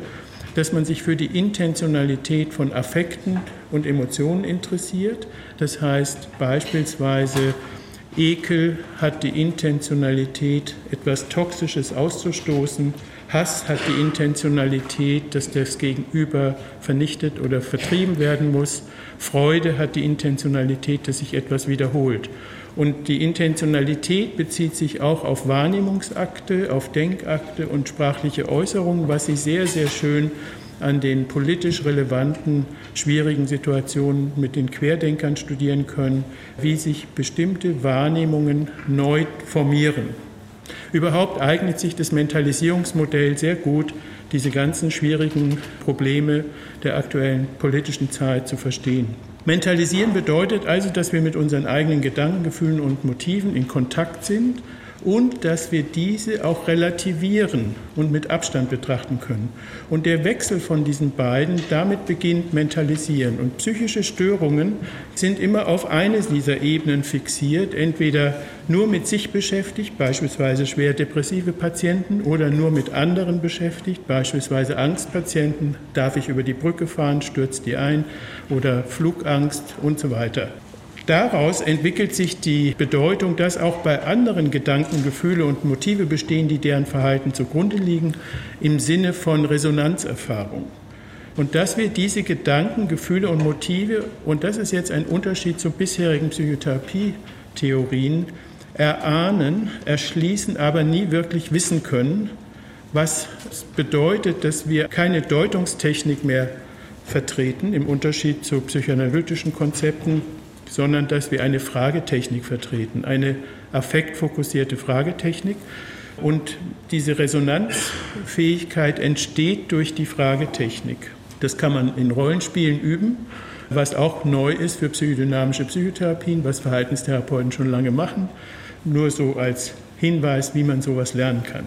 dass man sich für die Intentionalität von Affekten und Emotionen interessiert. Das heißt beispielsweise Ekel hat die Intentionalität, etwas Toxisches auszustoßen. Hass hat die Intentionalität, dass das Gegenüber vernichtet oder vertrieben werden muss. Freude hat die Intentionalität, dass sich etwas wiederholt. Und die Intentionalität bezieht sich auch auf Wahrnehmungsakte, auf Denkakte und sprachliche Äußerungen, was Sie sehr, sehr schön an den politisch relevanten, schwierigen Situationen mit den Querdenkern studieren können, wie sich bestimmte Wahrnehmungen neu formieren. Überhaupt eignet sich das Mentalisierungsmodell sehr gut, diese ganzen schwierigen Probleme der aktuellen politischen Zeit zu verstehen. Mentalisieren bedeutet also, dass wir mit unseren eigenen Gedanken, Gefühlen und Motiven in Kontakt sind und dass wir diese auch relativieren und mit Abstand betrachten können. Und der Wechsel von diesen beiden, damit beginnt Mentalisieren. Und psychische Störungen sind immer auf eine dieser Ebenen fixiert, entweder nur mit sich beschäftigt, beispielsweise schwer depressive Patienten, oder nur mit anderen beschäftigt, beispielsweise Angstpatienten, darf ich über die Brücke fahren, stürzt die ein, oder Flugangst und so weiter. Daraus entwickelt sich die Bedeutung, dass auch bei anderen Gedanken, Gefühle und Motive bestehen, die deren Verhalten zugrunde liegen, im Sinne von Resonanzerfahrung. Und dass wir diese Gedanken, Gefühle und Motive, und das ist jetzt ein Unterschied zu bisherigen Psychotherapie-Theorien, erahnen, erschließen, aber nie wirklich wissen können, was bedeutet, dass wir keine Deutungstechnik mehr vertreten, im Unterschied zu psychoanalytischen Konzepten, sondern dass wir eine Fragetechnik vertreten, eine affektfokussierte Fragetechnik. Und diese Resonanzfähigkeit entsteht durch die Fragetechnik. Das kann man in Rollenspielen üben, was auch neu ist für psychodynamische Psychotherapien, was Verhaltenstherapeuten schon lange machen. Nur so als Hinweis, wie man sowas lernen kann.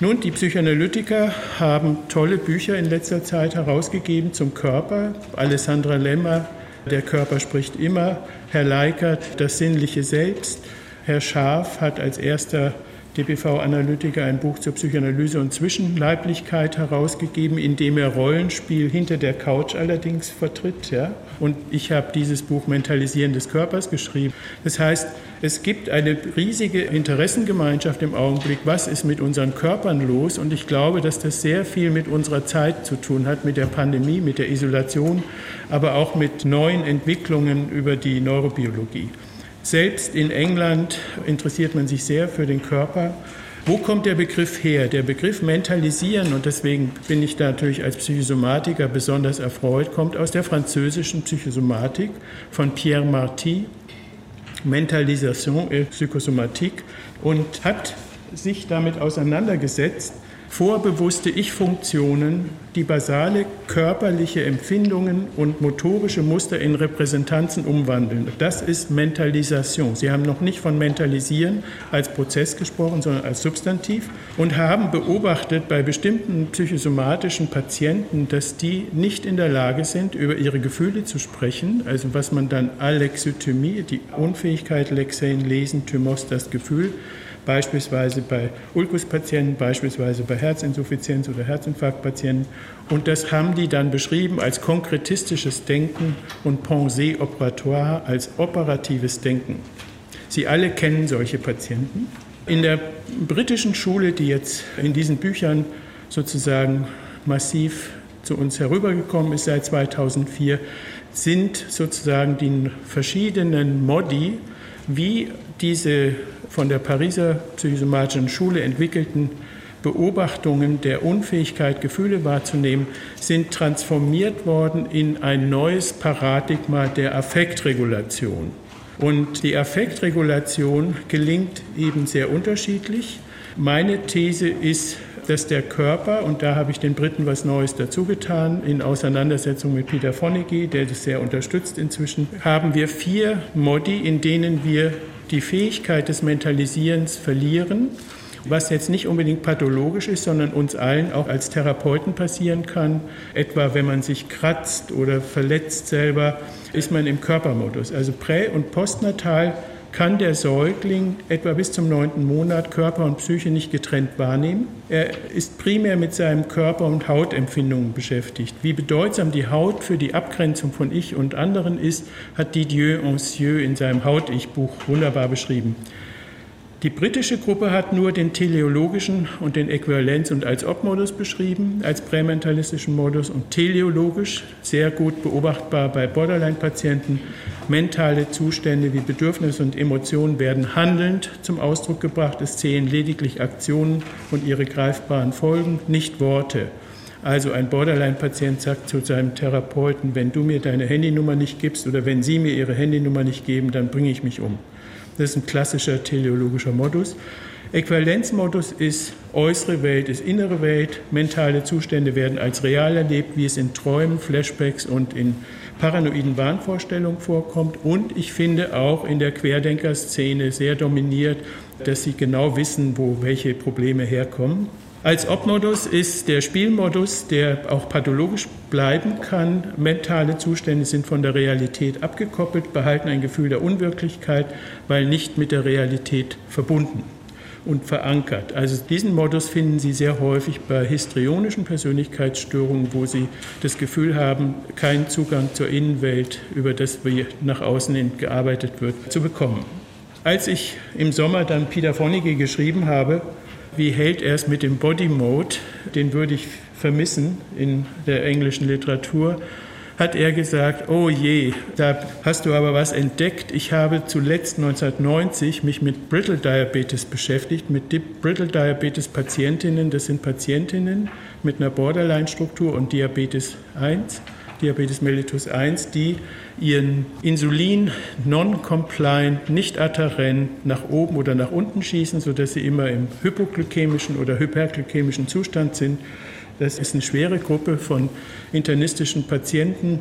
Nun, die Psychoanalytiker haben tolle Bücher in letzter Zeit herausgegeben zum Körper. Alessandra Lemmer der Körper spricht immer. Herr Leikert, das sinnliche Selbst. Herr Scharf hat als erster DPV-Analytiker ein Buch zur Psychoanalyse und Zwischenleiblichkeit herausgegeben, in dem er Rollenspiel hinter der Couch allerdings vertritt. Ja? Und ich habe dieses Buch Mentalisieren des Körpers geschrieben. Das heißt, es gibt eine riesige Interessengemeinschaft im Augenblick. Was ist mit unseren Körpern los? Und ich glaube, dass das sehr viel mit unserer Zeit zu tun hat, mit der Pandemie, mit der Isolation, aber auch mit neuen Entwicklungen über die Neurobiologie. Selbst in England interessiert man sich sehr für den Körper. Wo kommt der Begriff her? Der Begriff mentalisieren, und deswegen bin ich da natürlich als Psychosomatiker besonders erfreut, kommt aus der französischen Psychosomatik von Pierre Marty. Mentalisation et Psychosomatique und hat sich damit auseinandergesetzt, vorbewusste Ich-Funktionen, die basale körperliche Empfindungen und motorische Muster in Repräsentanzen umwandeln. Das ist Mentalisation. Sie haben noch nicht von Mentalisieren als Prozess gesprochen, sondern als Substantiv und haben beobachtet bei bestimmten psychosomatischen Patienten, dass die nicht in der Lage sind, über ihre Gefühle zu sprechen, also was man dann Alexithymie, die Unfähigkeit, Lexein, Lesen, Thymos, das Gefühl, beispielsweise bei Ulkuspatienten, beispielsweise bei Herzinsuffizienz oder Herzinfarktpatienten. Und das haben die dann beschrieben als konkretistisches Denken und Pensée operatoire als operatives Denken. Sie alle kennen solche Patienten. In der britischen Schule, die jetzt in diesen Büchern sozusagen massiv zu uns herübergekommen ist seit 2004, sind sozusagen die verschiedenen Modi, wie diese von der Pariser psychosomatischen Schule entwickelten Beobachtungen der Unfähigkeit, Gefühle wahrzunehmen, sind transformiert worden in ein neues Paradigma der Affektregulation. Und die Affektregulation gelingt eben sehr unterschiedlich. Meine These ist, dass der Körper, und da habe ich den Briten was Neues dazu getan, in Auseinandersetzung mit Peter Fonagy, der das sehr unterstützt inzwischen, haben wir vier Modi, in denen wir die Fähigkeit des Mentalisierens verlieren, was jetzt nicht unbedingt pathologisch ist, sondern uns allen auch als Therapeuten passieren kann. Etwa wenn man sich kratzt oder verletzt selber, ist man im Körpermodus. Also prä- und postnatal kann der Säugling etwa bis zum neunten Monat Körper und Psyche nicht getrennt wahrnehmen. Er ist primär mit seinem Körper und Hautempfindungen beschäftigt. Wie bedeutsam die Haut für die Abgrenzung von Ich und anderen ist, hat Didier Ancieux in seinem Haut-Ich-Buch wunderbar beschrieben. Die britische Gruppe hat nur den teleologischen und den Äquivalenz- und als Ob-Modus beschrieben, als prämentalistischen Modus und teleologisch, sehr gut beobachtbar bei Borderline-Patienten. Mentale Zustände wie Bedürfnisse und Emotionen werden handelnd zum Ausdruck gebracht. Es zählen lediglich Aktionen und ihre greifbaren Folgen, nicht Worte. Also ein Borderline-Patient sagt zu seinem Therapeuten, wenn du mir deine Handynummer nicht gibst oder wenn Sie mir Ihre Handynummer nicht geben, dann bringe ich mich um. Das ist ein klassischer teleologischer Modus. Äquivalenzmodus ist äußere Welt, ist innere Welt. Mentale Zustände werden als real erlebt, wie es in Träumen, Flashbacks und in paranoiden Wahnvorstellungen vorkommt. Und ich finde auch in der Querdenkerszene sehr dominiert, dass sie genau wissen, wo welche Probleme herkommen. Als Ob-Modus ist der Spielmodus, der auch pathologisch bleiben kann. Mentale Zustände sind von der Realität abgekoppelt, behalten ein Gefühl der Unwirklichkeit, weil nicht mit der Realität verbunden und verankert. Also diesen Modus finden Sie sehr häufig bei histrionischen Persönlichkeitsstörungen, wo Sie das Gefühl haben, keinen Zugang zur Innenwelt, über das wie nach außen gearbeitet wird, zu bekommen. Als ich im Sommer dann Peter Fonagy geschrieben habe, wie hält er es mit dem Body Mode, den würde ich vermissen in der englischen Literatur, hat er gesagt, oh je, da hast du aber was entdeckt. Ich habe zuletzt 1990 mich mit Brittle Diabetes beschäftigt, mit Brittle Diabetes Patientinnen. Das sind Patientinnen mit einer Borderline-Struktur und Diabetes 1. Diabetes mellitus 1, die ihren Insulin non-compliant, nicht adherent nach oben oder nach unten schießen, sodass sie immer im hypoglykämischen oder hyperglykämischen Zustand sind. Das ist eine schwere Gruppe von internistischen Patienten,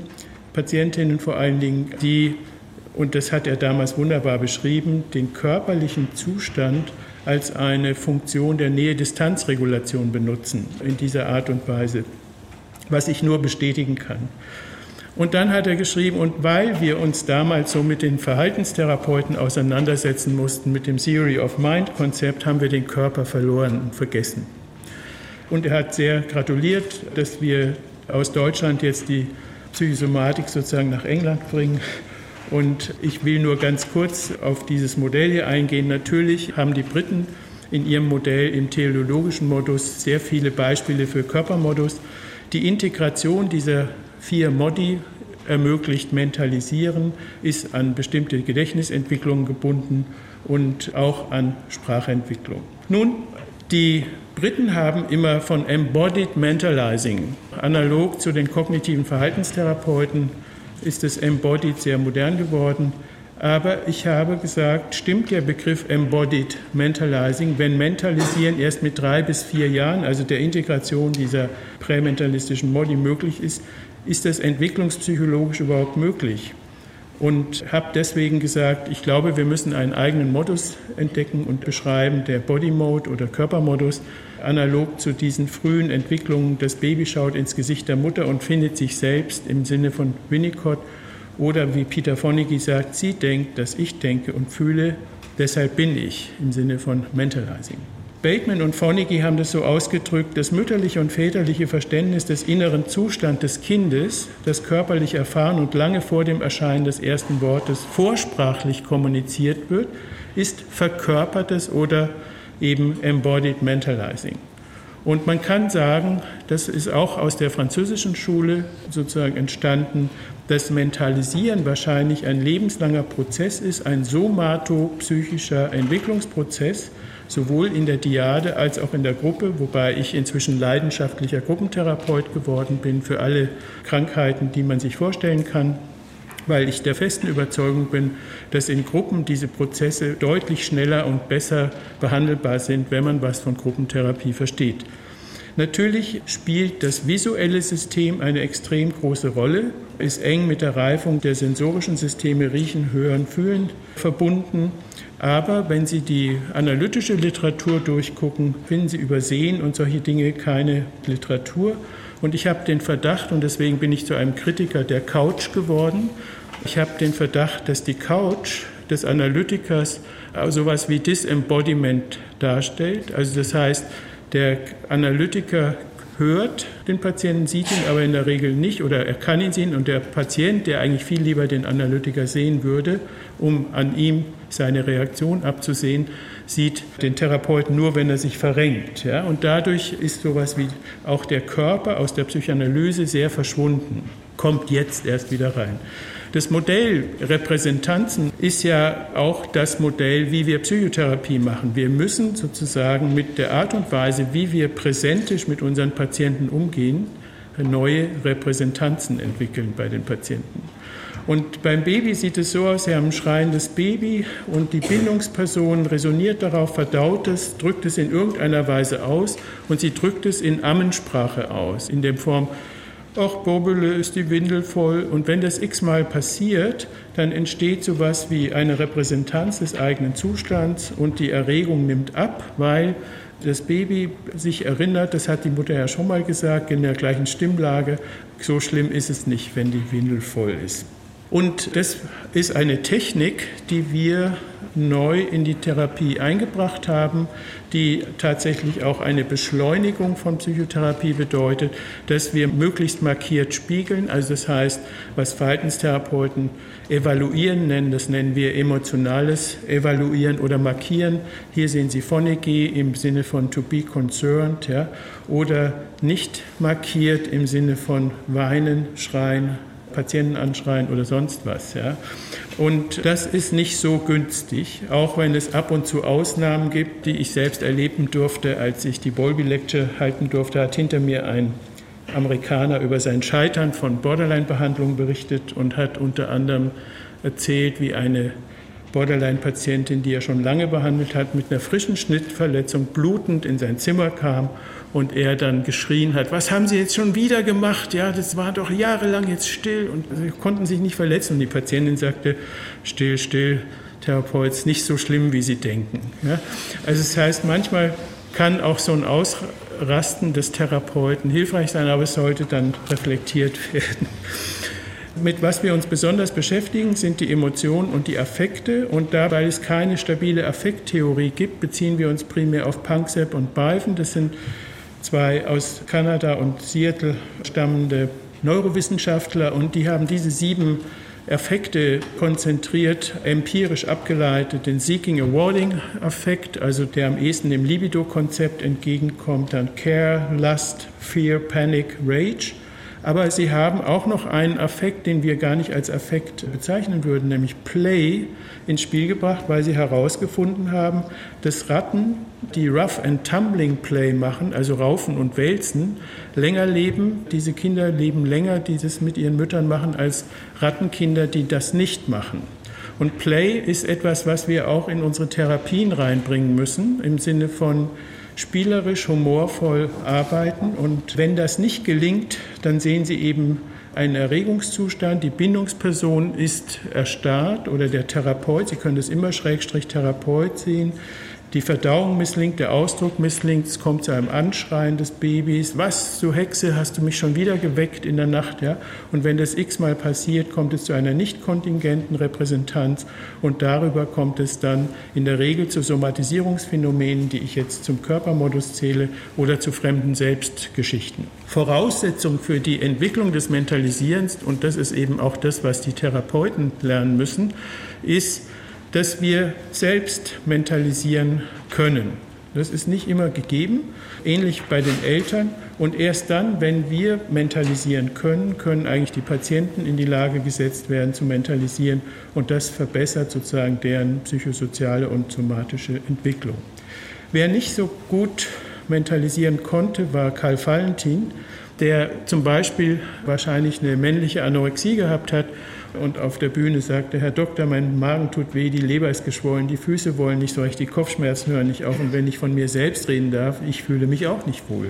Patientinnen vor allen Dingen, die, und das hat er damals wunderbar beschrieben, den körperlichen Zustand als eine Funktion der Nähe-Distanz-Regulation benutzen in dieser Art und Weise was ich nur bestätigen kann. Und dann hat er geschrieben, und weil wir uns damals so mit den Verhaltenstherapeuten auseinandersetzen mussten, mit dem Theory of Mind-Konzept, haben wir den Körper verloren und vergessen. Und er hat sehr gratuliert, dass wir aus Deutschland jetzt die Psychosomatik sozusagen nach England bringen. Und ich will nur ganz kurz auf dieses Modell hier eingehen. Natürlich haben die Briten in ihrem Modell im teleologischen Modus sehr viele Beispiele für Körpermodus. Die Integration dieser vier Modi ermöglicht Mentalisieren, ist an bestimmte Gedächtnisentwicklungen gebunden und auch an Sprachentwicklung. Nun, die Briten haben immer von Embodied Mentalizing, analog zu den kognitiven Verhaltenstherapeuten, ist es Embodied sehr modern geworden, Aber ich habe gesagt, stimmt der Begriff Embodied Mentalizing, wenn Mentalisieren erst mit drei bis vier Jahren, also der Integration dieser prämentalistischen Modi möglich ist, ist das entwicklungspsychologisch überhaupt möglich? Und habe deswegen gesagt, ich glaube, wir müssen einen eigenen Modus entdecken und beschreiben, der Body Mode oder Körpermodus, analog zu diesen frühen Entwicklungen. Das Baby schaut ins Gesicht der Mutter und findet sich selbst im Sinne von Winnicott. Oder wie Peter Fonagy sagt, sie denkt, dass ich denke und fühle, deshalb bin ich im Sinne von Mentalizing. Bateman und Fonagy haben das so ausgedrückt, das mütterliche und väterliche Verständnis des inneren Zustands des Kindes, das körperlich erfahren und lange vor dem Erscheinen des ersten Wortes vorsprachlich kommuniziert wird, ist verkörpertes oder eben embodied mentalizing. Und man kann sagen, das ist auch aus der französischen Schule sozusagen entstanden, dass Mentalisieren wahrscheinlich ein lebenslanger Prozess ist, ein somatopsychischer Entwicklungsprozess, sowohl in der Diade als auch in der Gruppe, wobei ich inzwischen leidenschaftlicher Gruppentherapeut geworden bin für alle Krankheiten, die man sich vorstellen kann, weil ich der festen Überzeugung bin, dass in Gruppen diese Prozesse deutlich schneller und besser behandelbar sind, wenn man was von Gruppentherapie versteht. Natürlich spielt das visuelle System eine extrem große Rolle, ist eng mit der Reifung der sensorischen Systeme Riechen, Hören, Fühlen verbunden. Aber wenn Sie die analytische Literatur durchgucken, finden Sie über Sehen und solche Dinge keine Literatur. Und ich habe den Verdacht, und deswegen bin ich zu einem Kritiker der Couch geworden, ich habe den Verdacht, dass die Couch des Analytikers sowas wie Disembodiment darstellt. Also das heißt, der Analytiker hört den Patienten, sieht ihn aber in der Regel nicht oder er kann ihn sehen und der Patient, der eigentlich viel lieber den Analytiker sehen würde, um an ihm seine Reaktion abzusehen, sieht den Therapeuten nur, wenn er sich verrenkt. Ja? Und dadurch ist sowas wie auch der Körper aus der Psychoanalyse sehr verschwunden, kommt jetzt erst wieder rein. Das Modell Repräsentanzen ist ja auch das Modell, wie wir Psychotherapie machen. Wir müssen sozusagen mit der Art und Weise, wie wir präsentisch mit unseren Patienten umgehen, neue Repräsentanzen entwickeln bei den Patienten. Und beim Baby sieht es so aus, Sie haben ein schreiendes Baby und die Bindungsperson resoniert darauf, verdaut es, drückt es in irgendeiner Weise aus und sie drückt es in Ammensprache aus, in der Form, ach, Bobbele ist die Windel voll. Und wenn das x-mal passiert, dann entsteht sowas wie eine Repräsentanz des eigenen Zustands und die Erregung nimmt ab, weil das Baby sich erinnert, das hat die Mutter ja schon mal gesagt, in der gleichen Stimmlage, so schlimm ist es nicht, wenn die Windel voll ist. Und das ist eine Technik, die wir neu in die Therapie eingebracht haben, die tatsächlich auch eine Beschleunigung von Psychotherapie bedeutet, dass wir möglichst markiert spiegeln. Also das heißt, was Verhaltenstherapeuten evaluieren nennen, das nennen wir emotionales Evaluieren oder Markieren. Hier sehen Sie Fonegy im Sinne von to be concerned ja, oder nicht markiert im Sinne von weinen, schreien, Patienten anschreien oder sonst was. Ja. Und das ist nicht so günstig, auch wenn es ab und zu Ausnahmen gibt, die ich selbst erleben durfte, als ich die Bolby Lecture halten durfte, hat hinter mir ein Amerikaner über sein Scheitern von Borderline-Behandlung berichtet und hat unter anderem erzählt, wie eine Borderline-Patientin, die er schon lange behandelt hat, mit einer frischen Schnittverletzung blutend in sein Zimmer kam und er dann geschrien hat, was haben Sie jetzt schon wieder gemacht? Ja, das war doch jahrelang jetzt still und sie konnten sich nicht verletzen. Und die Patientin sagte, still, still, Therapeut, nicht so schlimm, wie Sie denken. Ja? Also das heißt, manchmal kann auch so ein Ausrasten des Therapeuten hilfreich sein, aber es sollte dann reflektiert <laughs> werden. Mit was wir uns besonders beschäftigen, sind die Emotionen und die Affekte. Und da, weil es keine stabile Affekttheorie gibt, beziehen wir uns primär auf Panksepp und Balfen. Das sind zwei aus Kanada und Seattle stammende Neurowissenschaftler und die haben diese sieben Affekte konzentriert, empirisch abgeleitet, den Seeking Awarding Affekt, also der am ehesten dem Libido-Konzept entgegenkommt, dann Care, Lust, Fear, Panic, Rage. Aber sie haben auch noch einen Affekt, den wir gar nicht als Affekt bezeichnen würden, nämlich Play, ins Spiel gebracht, weil sie herausgefunden haben, dass Ratten, die Rough and Tumbling Play machen, also Raufen und Wälzen, länger leben. Diese Kinder leben länger, die das mit ihren Müttern machen, als Rattenkinder, die das nicht machen. Und Play ist etwas, was wir auch in unsere Therapien reinbringen müssen, im Sinne von spielerisch, humorvoll arbeiten. Und wenn das nicht gelingt, dann sehen Sie eben einen Erregungszustand, die Bindungsperson ist erstarrt oder der Therapeut, Sie können das immer Schrägstrich Therapeut sehen, die Verdauung misslingt, der Ausdruck misslingt, es kommt zu einem Anschreien des Babys. Was, du Hexe, hast du mich schon wieder geweckt in der Nacht? Ja? Und wenn das x-mal passiert, kommt es zu einer nicht kontingenten Repräsentanz und darüber kommt es dann in der Regel zu Somatisierungsphänomenen, die ich jetzt zum Körpermodus zähle oder zu fremden Selbstgeschichten. Voraussetzung für die Entwicklung des Mentalisierens, und das ist eben auch das, was die Therapeuten lernen müssen, ist, dass wir selbst mentalisieren können. Das ist nicht immer gegeben, ähnlich bei den Eltern. Und erst dann, wenn wir mentalisieren können, können eigentlich die Patienten in die Lage gesetzt werden zu mentalisieren. Und das verbessert sozusagen deren psychosoziale und somatische Entwicklung. Wer nicht so gut mentalisieren konnte, war Karl Valentin, der zum Beispiel wahrscheinlich eine männliche Anorexie gehabt hat und auf der Bühne sagte, Herr Doktor, mein Magen tut weh, die Leber ist geschwollen, die Füße wollen nicht so recht, die Kopfschmerzen hören nicht auf und wenn ich von mir selbst reden darf, ich fühle mich auch nicht wohl.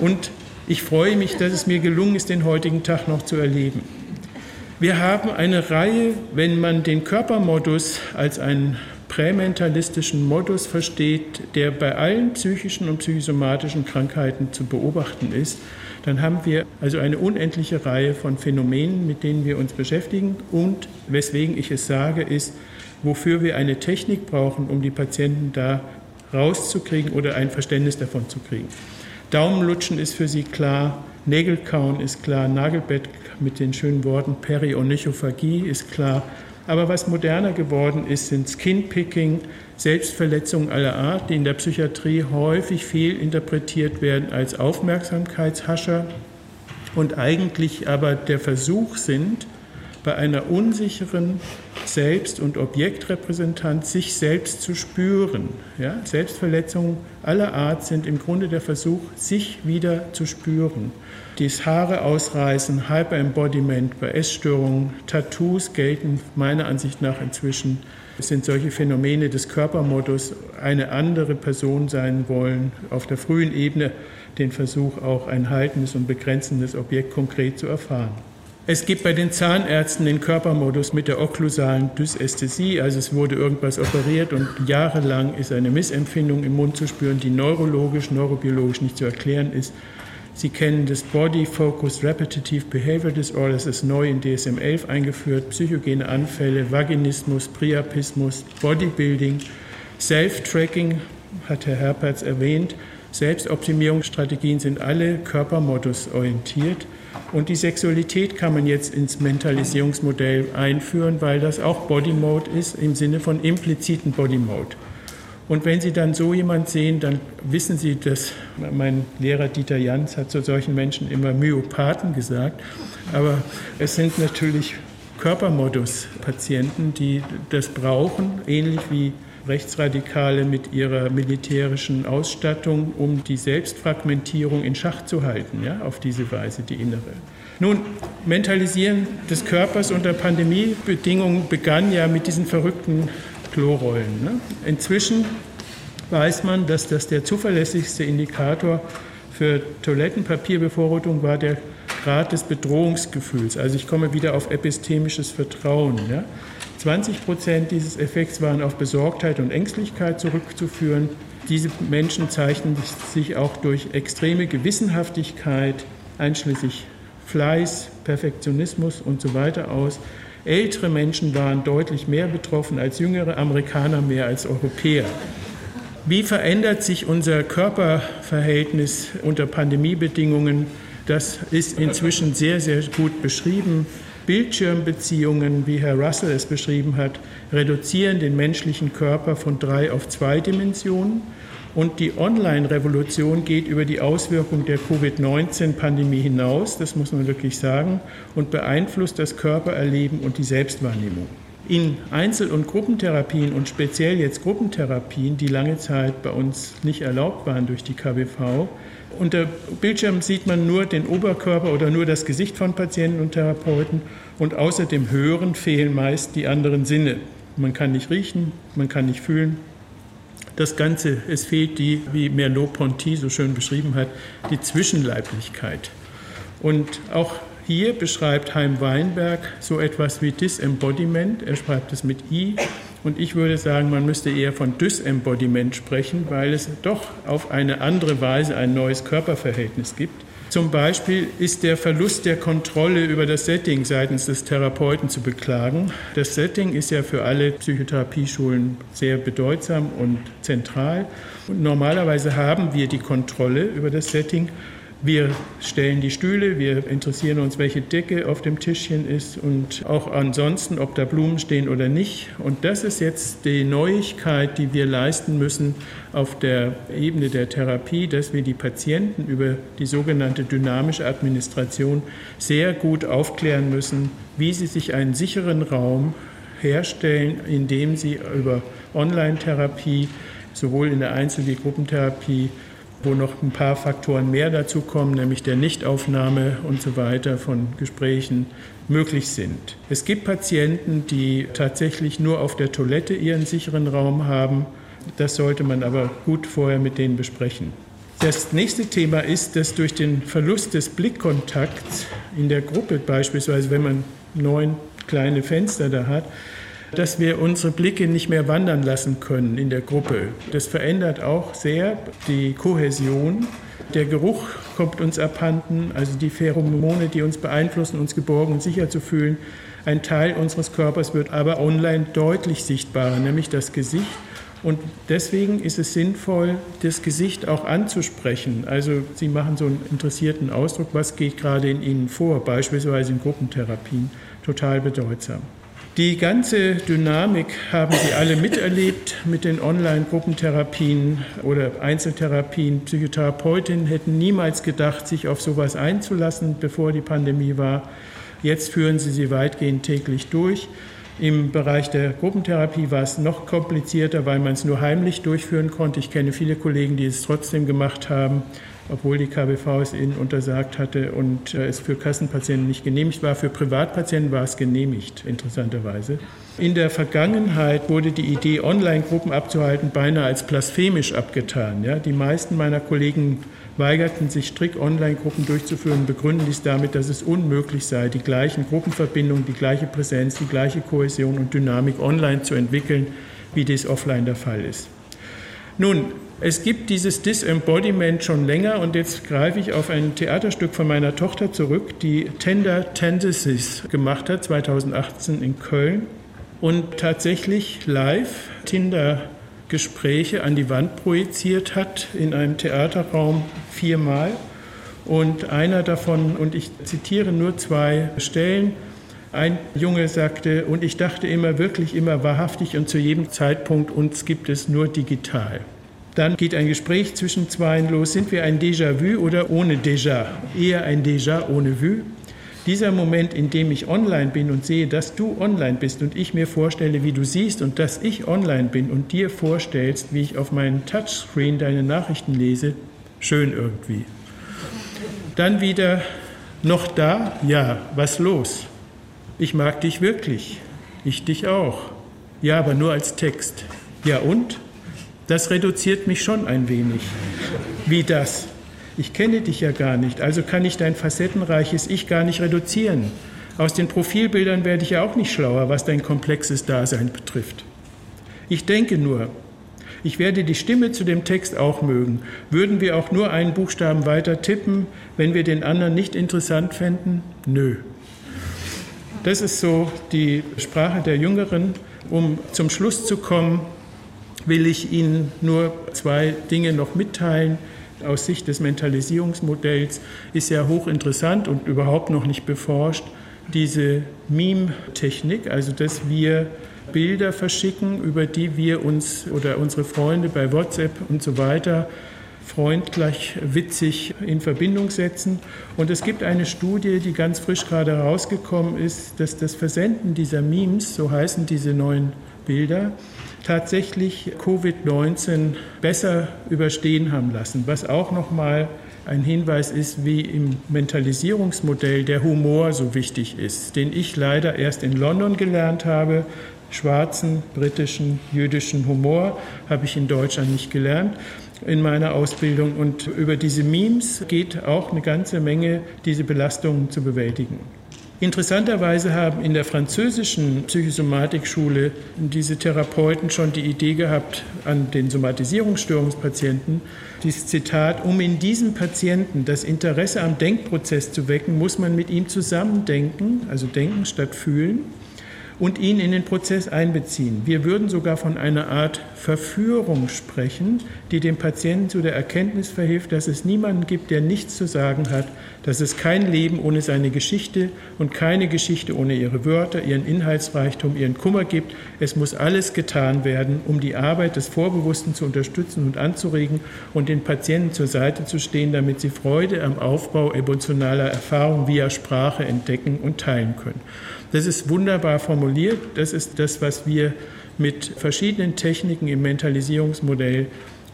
Und ich freue mich, dass es mir gelungen ist, den heutigen Tag noch zu erleben. Wir haben eine Reihe, wenn man den Körpermodus als einen prämentalistischen Modus versteht, der bei allen psychischen und psychosomatischen Krankheiten zu beobachten ist, dann haben wir also eine unendliche Reihe von Phänomenen, mit denen wir uns beschäftigen. Und weswegen ich es sage, ist, wofür wir eine Technik brauchen, um die Patienten da rauszukriegen oder ein Verständnis davon zu kriegen. Daumenlutschen ist für sie klar, Nägelkauen ist klar, Nagelbett mit den schönen Worten Perionychophagie ist klar, aber was moderner geworden ist, sind Skinpicking, Selbstverletzungen aller Art, die in der Psychiatrie häufig fehlinterpretiert werden als Aufmerksamkeitshascher und eigentlich aber der Versuch sind, bei einer unsicheren Selbst- und Objektrepräsentanz sich selbst zu spüren. Ja? Selbstverletzungen aller Art sind im Grunde der Versuch, sich wieder zu spüren. Das Haare ausreißen, Hyperembodiment bei Essstörungen, Tattoos gelten meiner Ansicht nach inzwischen. Es sind solche Phänomene des Körpermodus, eine andere Person sein wollen, auf der frühen Ebene den Versuch, auch ein haltendes und begrenzendes Objekt konkret zu erfahren. Es gibt bei den Zahnärzten den Körpermodus mit der okklusalen Dysästhesie, also es wurde irgendwas operiert und jahrelang ist eine Missempfindung im Mund zu spüren, die neurologisch, neurobiologisch nicht zu erklären ist. Sie kennen das Body Focused Repetitive Behavior Disorder, das ist neu in DSM-11 eingeführt, psychogene Anfälle, Vaginismus, Priapismus, Bodybuilding, Self-Tracking, hat Herr Herpertz erwähnt. Selbstoptimierungsstrategien sind alle körpermodus orientiert. Und die Sexualität kann man jetzt ins Mentalisierungsmodell einführen, weil das auch Body Mode ist im Sinne von impliziten Body Mode. Und wenn Sie dann so jemand sehen, dann wissen Sie, dass mein Lehrer Dieter Jans hat zu solchen Menschen immer Myopathen gesagt. Aber es sind natürlich Körpermodus-Patienten, die das brauchen, ähnlich wie Rechtsradikale mit ihrer militärischen Ausstattung, um die Selbstfragmentierung in Schach zu halten, ja, auf diese Weise die innere. Nun, Mentalisieren des Körpers unter Pandemiebedingungen begann ja mit diesen verrückten Klorollen. Ne? Inzwischen weiß man, dass das der zuverlässigste Indikator für Toilettenpapierbevorratung war der Grad des Bedrohungsgefühls. Also ich komme wieder auf epistemisches Vertrauen. Ja? 20 Prozent dieses Effekts waren auf Besorgtheit und Ängstlichkeit zurückzuführen. Diese Menschen zeichnen sich auch durch extreme Gewissenhaftigkeit, einschließlich Fleiß, Perfektionismus und so weiter aus. Ältere Menschen waren deutlich mehr betroffen als jüngere, Amerikaner mehr als Europäer. Wie verändert sich unser Körperverhältnis unter Pandemiebedingungen? Das ist inzwischen sehr, sehr gut beschrieben. Bildschirmbeziehungen, wie Herr Russell es beschrieben hat, reduzieren den menschlichen Körper von drei auf zwei Dimensionen. Und die Online-Revolution geht über die Auswirkung der Covid-19-Pandemie hinaus, das muss man wirklich sagen, und beeinflusst das Körpererleben und die Selbstwahrnehmung. In Einzel- und Gruppentherapien und speziell jetzt Gruppentherapien, die lange Zeit bei uns nicht erlaubt waren durch die KBV, unter Bildschirm sieht man nur den Oberkörper oder nur das Gesicht von Patienten und Therapeuten und außer dem Hören fehlen meist die anderen Sinne. Man kann nicht riechen, man kann nicht fühlen. Das Ganze, es fehlt die, wie Merleau-Ponty so schön beschrieben hat, die Zwischenleiblichkeit. Und auch hier beschreibt Heim Weinberg so etwas wie Disembodiment. Er schreibt es mit I. Und ich würde sagen, man müsste eher von Disembodiment sprechen, weil es doch auf eine andere Weise ein neues Körperverhältnis gibt. Zum Beispiel ist der Verlust der Kontrolle über das Setting seitens des Therapeuten zu beklagen. Das Setting ist ja für alle Psychotherapieschulen sehr bedeutsam und zentral. Und normalerweise haben wir die Kontrolle über das Setting wir stellen die Stühle, wir interessieren uns, welche Decke auf dem Tischchen ist und auch ansonsten, ob da Blumen stehen oder nicht. Und das ist jetzt die Neuigkeit, die wir leisten müssen auf der Ebene der Therapie, dass wir die Patienten über die sogenannte dynamische Administration sehr gut aufklären müssen, wie sie sich einen sicheren Raum herstellen, indem sie über Online-Therapie sowohl in der Einzel- wie Gruppentherapie wo noch ein paar Faktoren mehr dazu kommen, nämlich der Nichtaufnahme und so weiter von Gesprächen möglich sind. Es gibt Patienten, die tatsächlich nur auf der Toilette ihren sicheren Raum haben. Das sollte man aber gut vorher mit denen besprechen. Das nächste Thema ist, dass durch den Verlust des Blickkontakts in der Gruppe beispielsweise, wenn man neun kleine Fenster da hat, dass wir unsere Blicke nicht mehr wandern lassen können in der Gruppe. Das verändert auch sehr die Kohäsion. Der Geruch kommt uns abhanden, also die Pheromone, die uns beeinflussen, uns geborgen und sicher zu fühlen. Ein Teil unseres Körpers wird aber online deutlich sichtbarer, nämlich das Gesicht. Und deswegen ist es sinnvoll, das Gesicht auch anzusprechen. Also Sie machen so einen interessierten Ausdruck, was geht gerade in Ihnen vor, beispielsweise in Gruppentherapien, total bedeutsam. Die ganze Dynamik haben Sie alle miterlebt mit den Online-Gruppentherapien oder Einzeltherapien. Psychotherapeutinnen hätten niemals gedacht, sich auf sowas einzulassen, bevor die Pandemie war. Jetzt führen sie sie weitgehend täglich durch. Im Bereich der Gruppentherapie war es noch komplizierter, weil man es nur heimlich durchführen konnte. Ich kenne viele Kollegen, die es trotzdem gemacht haben obwohl die KBV es ihnen untersagt hatte und äh, es für Kassenpatienten nicht genehmigt war. Für Privatpatienten war es genehmigt, interessanterweise. In der Vergangenheit wurde die Idee, Online-Gruppen abzuhalten, beinahe als blasphemisch abgetan. Ja, die meisten meiner Kollegen weigerten sich strikt Online-Gruppen durchzuführen begründen dies damit, dass es unmöglich sei, die gleichen Gruppenverbindungen, die gleiche Präsenz, die gleiche Kohäsion und Dynamik online zu entwickeln, wie dies offline der Fall ist. Nun, es gibt dieses Disembodiment schon länger und jetzt greife ich auf ein Theaterstück von meiner Tochter zurück, die Tender Tendencies gemacht hat, 2018 in Köln und tatsächlich live Tinder-Gespräche an die Wand projiziert hat in einem Theaterraum viermal. Und einer davon, und ich zitiere nur zwei Stellen, ein Junge sagte, und ich dachte immer wirklich immer wahrhaftig und zu jedem Zeitpunkt, uns gibt es nur digital. Dann geht ein Gespräch zwischen Zweien los. Sind wir ein Déjà-vu oder ohne Déjà? Eher ein Déjà ohne Vu. Dieser Moment, in dem ich online bin und sehe, dass du online bist und ich mir vorstelle, wie du siehst und dass ich online bin und dir vorstellst, wie ich auf meinem Touchscreen deine Nachrichten lese, schön irgendwie. Dann wieder, noch da? Ja, was los? Ich mag dich wirklich. Ich dich auch. Ja, aber nur als Text. Ja und? Das reduziert mich schon ein wenig. Wie das? Ich kenne dich ja gar nicht, also kann ich dein facettenreiches Ich gar nicht reduzieren. Aus den Profilbildern werde ich ja auch nicht schlauer, was dein komplexes Dasein betrifft. Ich denke nur, ich werde die Stimme zu dem Text auch mögen. Würden wir auch nur einen Buchstaben weiter tippen, wenn wir den anderen nicht interessant fänden? Nö. Das ist so die Sprache der Jüngeren. Um zum Schluss zu kommen, will ich Ihnen nur zwei Dinge noch mitteilen. Aus Sicht des Mentalisierungsmodells ist ja hochinteressant und überhaupt noch nicht beforscht diese Meme-Technik, also dass wir Bilder verschicken, über die wir uns oder unsere Freunde bei WhatsApp und so weiter Freund gleich witzig in Verbindung setzen. Und es gibt eine Studie, die ganz frisch gerade herausgekommen ist, dass das Versenden dieser Memes, so heißen diese neuen Bilder, tatsächlich Covid-19 besser überstehen haben lassen, was auch nochmal ein Hinweis ist, wie im Mentalisierungsmodell der Humor so wichtig ist, den ich leider erst in London gelernt habe. Schwarzen, britischen, jüdischen Humor habe ich in Deutschland nicht gelernt in meiner Ausbildung. Und über diese Memes geht auch eine ganze Menge, diese Belastungen zu bewältigen. Interessanterweise haben in der französischen Psychosomatikschule diese Therapeuten schon die Idee gehabt, an den Somatisierungsstörungspatienten, dieses Zitat, um in diesem Patienten das Interesse am Denkprozess zu wecken, muss man mit ihm zusammen denken, also denken statt fühlen und ihn in den Prozess einbeziehen. Wir würden sogar von einer Art Verführung sprechen, die dem Patienten zu der Erkenntnis verhilft, dass es niemanden gibt, der nichts zu sagen hat, dass es kein Leben ohne seine Geschichte und keine Geschichte ohne ihre Wörter, ihren Inhaltsreichtum, ihren Kummer gibt. Es muss alles getan werden, um die Arbeit des Vorbewussten zu unterstützen und anzuregen und den Patienten zur Seite zu stehen, damit sie Freude am Aufbau emotionaler Erfahrung via Sprache entdecken und teilen können. Das ist wunderbar formuliert. Das ist das, was wir mit verschiedenen Techniken im Mentalisierungsmodell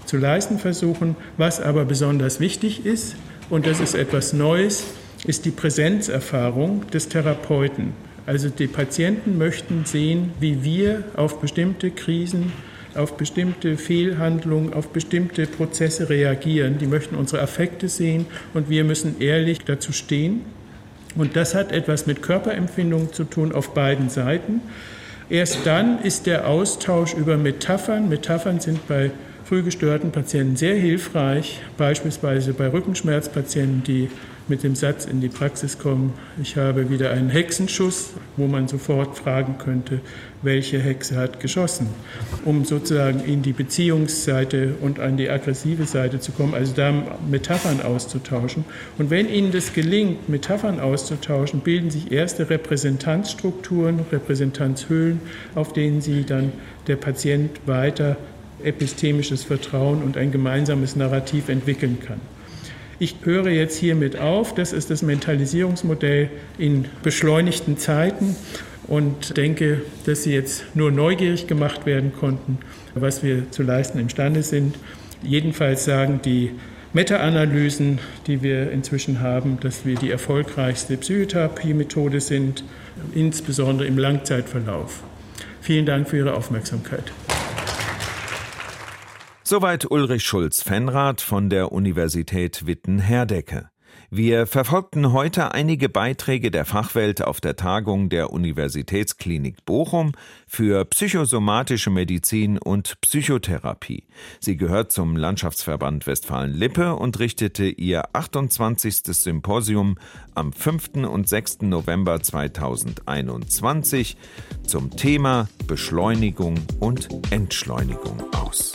zu leisten versuchen. Was aber besonders wichtig ist, und das ist etwas Neues, ist die Präsenzerfahrung des Therapeuten. Also die Patienten möchten sehen, wie wir auf bestimmte Krisen, auf bestimmte Fehlhandlungen, auf bestimmte Prozesse reagieren. Die möchten unsere Affekte sehen und wir müssen ehrlich dazu stehen. Und das hat etwas mit Körperempfindungen zu tun auf beiden Seiten. Erst dann ist der Austausch über Metaphern, Metaphern sind bei frühgestörten Patienten sehr hilfreich, beispielsweise bei Rückenschmerzpatienten, die mit dem Satz in die Praxis kommen, ich habe wieder einen Hexenschuss, wo man sofort fragen könnte, welche Hexe hat geschossen, um sozusagen in die Beziehungsseite und an die aggressive Seite zu kommen, also da Metaphern auszutauschen. Und wenn Ihnen das gelingt, Metaphern auszutauschen, bilden sich erste Repräsentanzstrukturen, Repräsentanzhöhlen, auf denen Sie dann der Patient weiter epistemisches Vertrauen und ein gemeinsames Narrativ entwickeln kann. Ich höre jetzt hiermit auf. Das ist das Mentalisierungsmodell in beschleunigten Zeiten und denke, dass Sie jetzt nur neugierig gemacht werden konnten, was wir zu leisten imstande sind. Jedenfalls sagen die Meta-Analysen, die wir inzwischen haben, dass wir die erfolgreichste Psychotherapie-Methode sind, insbesondere im Langzeitverlauf. Vielen Dank für Ihre Aufmerksamkeit. Soweit Ulrich Schulz-Fenrath von der Universität Witten-Herdecke. Wir verfolgten heute einige Beiträge der Fachwelt auf der Tagung der Universitätsklinik Bochum für psychosomatische Medizin und Psychotherapie. Sie gehört zum Landschaftsverband Westfalen-Lippe und richtete ihr 28. Symposium am 5. und 6. November 2021 zum Thema Beschleunigung und Entschleunigung aus.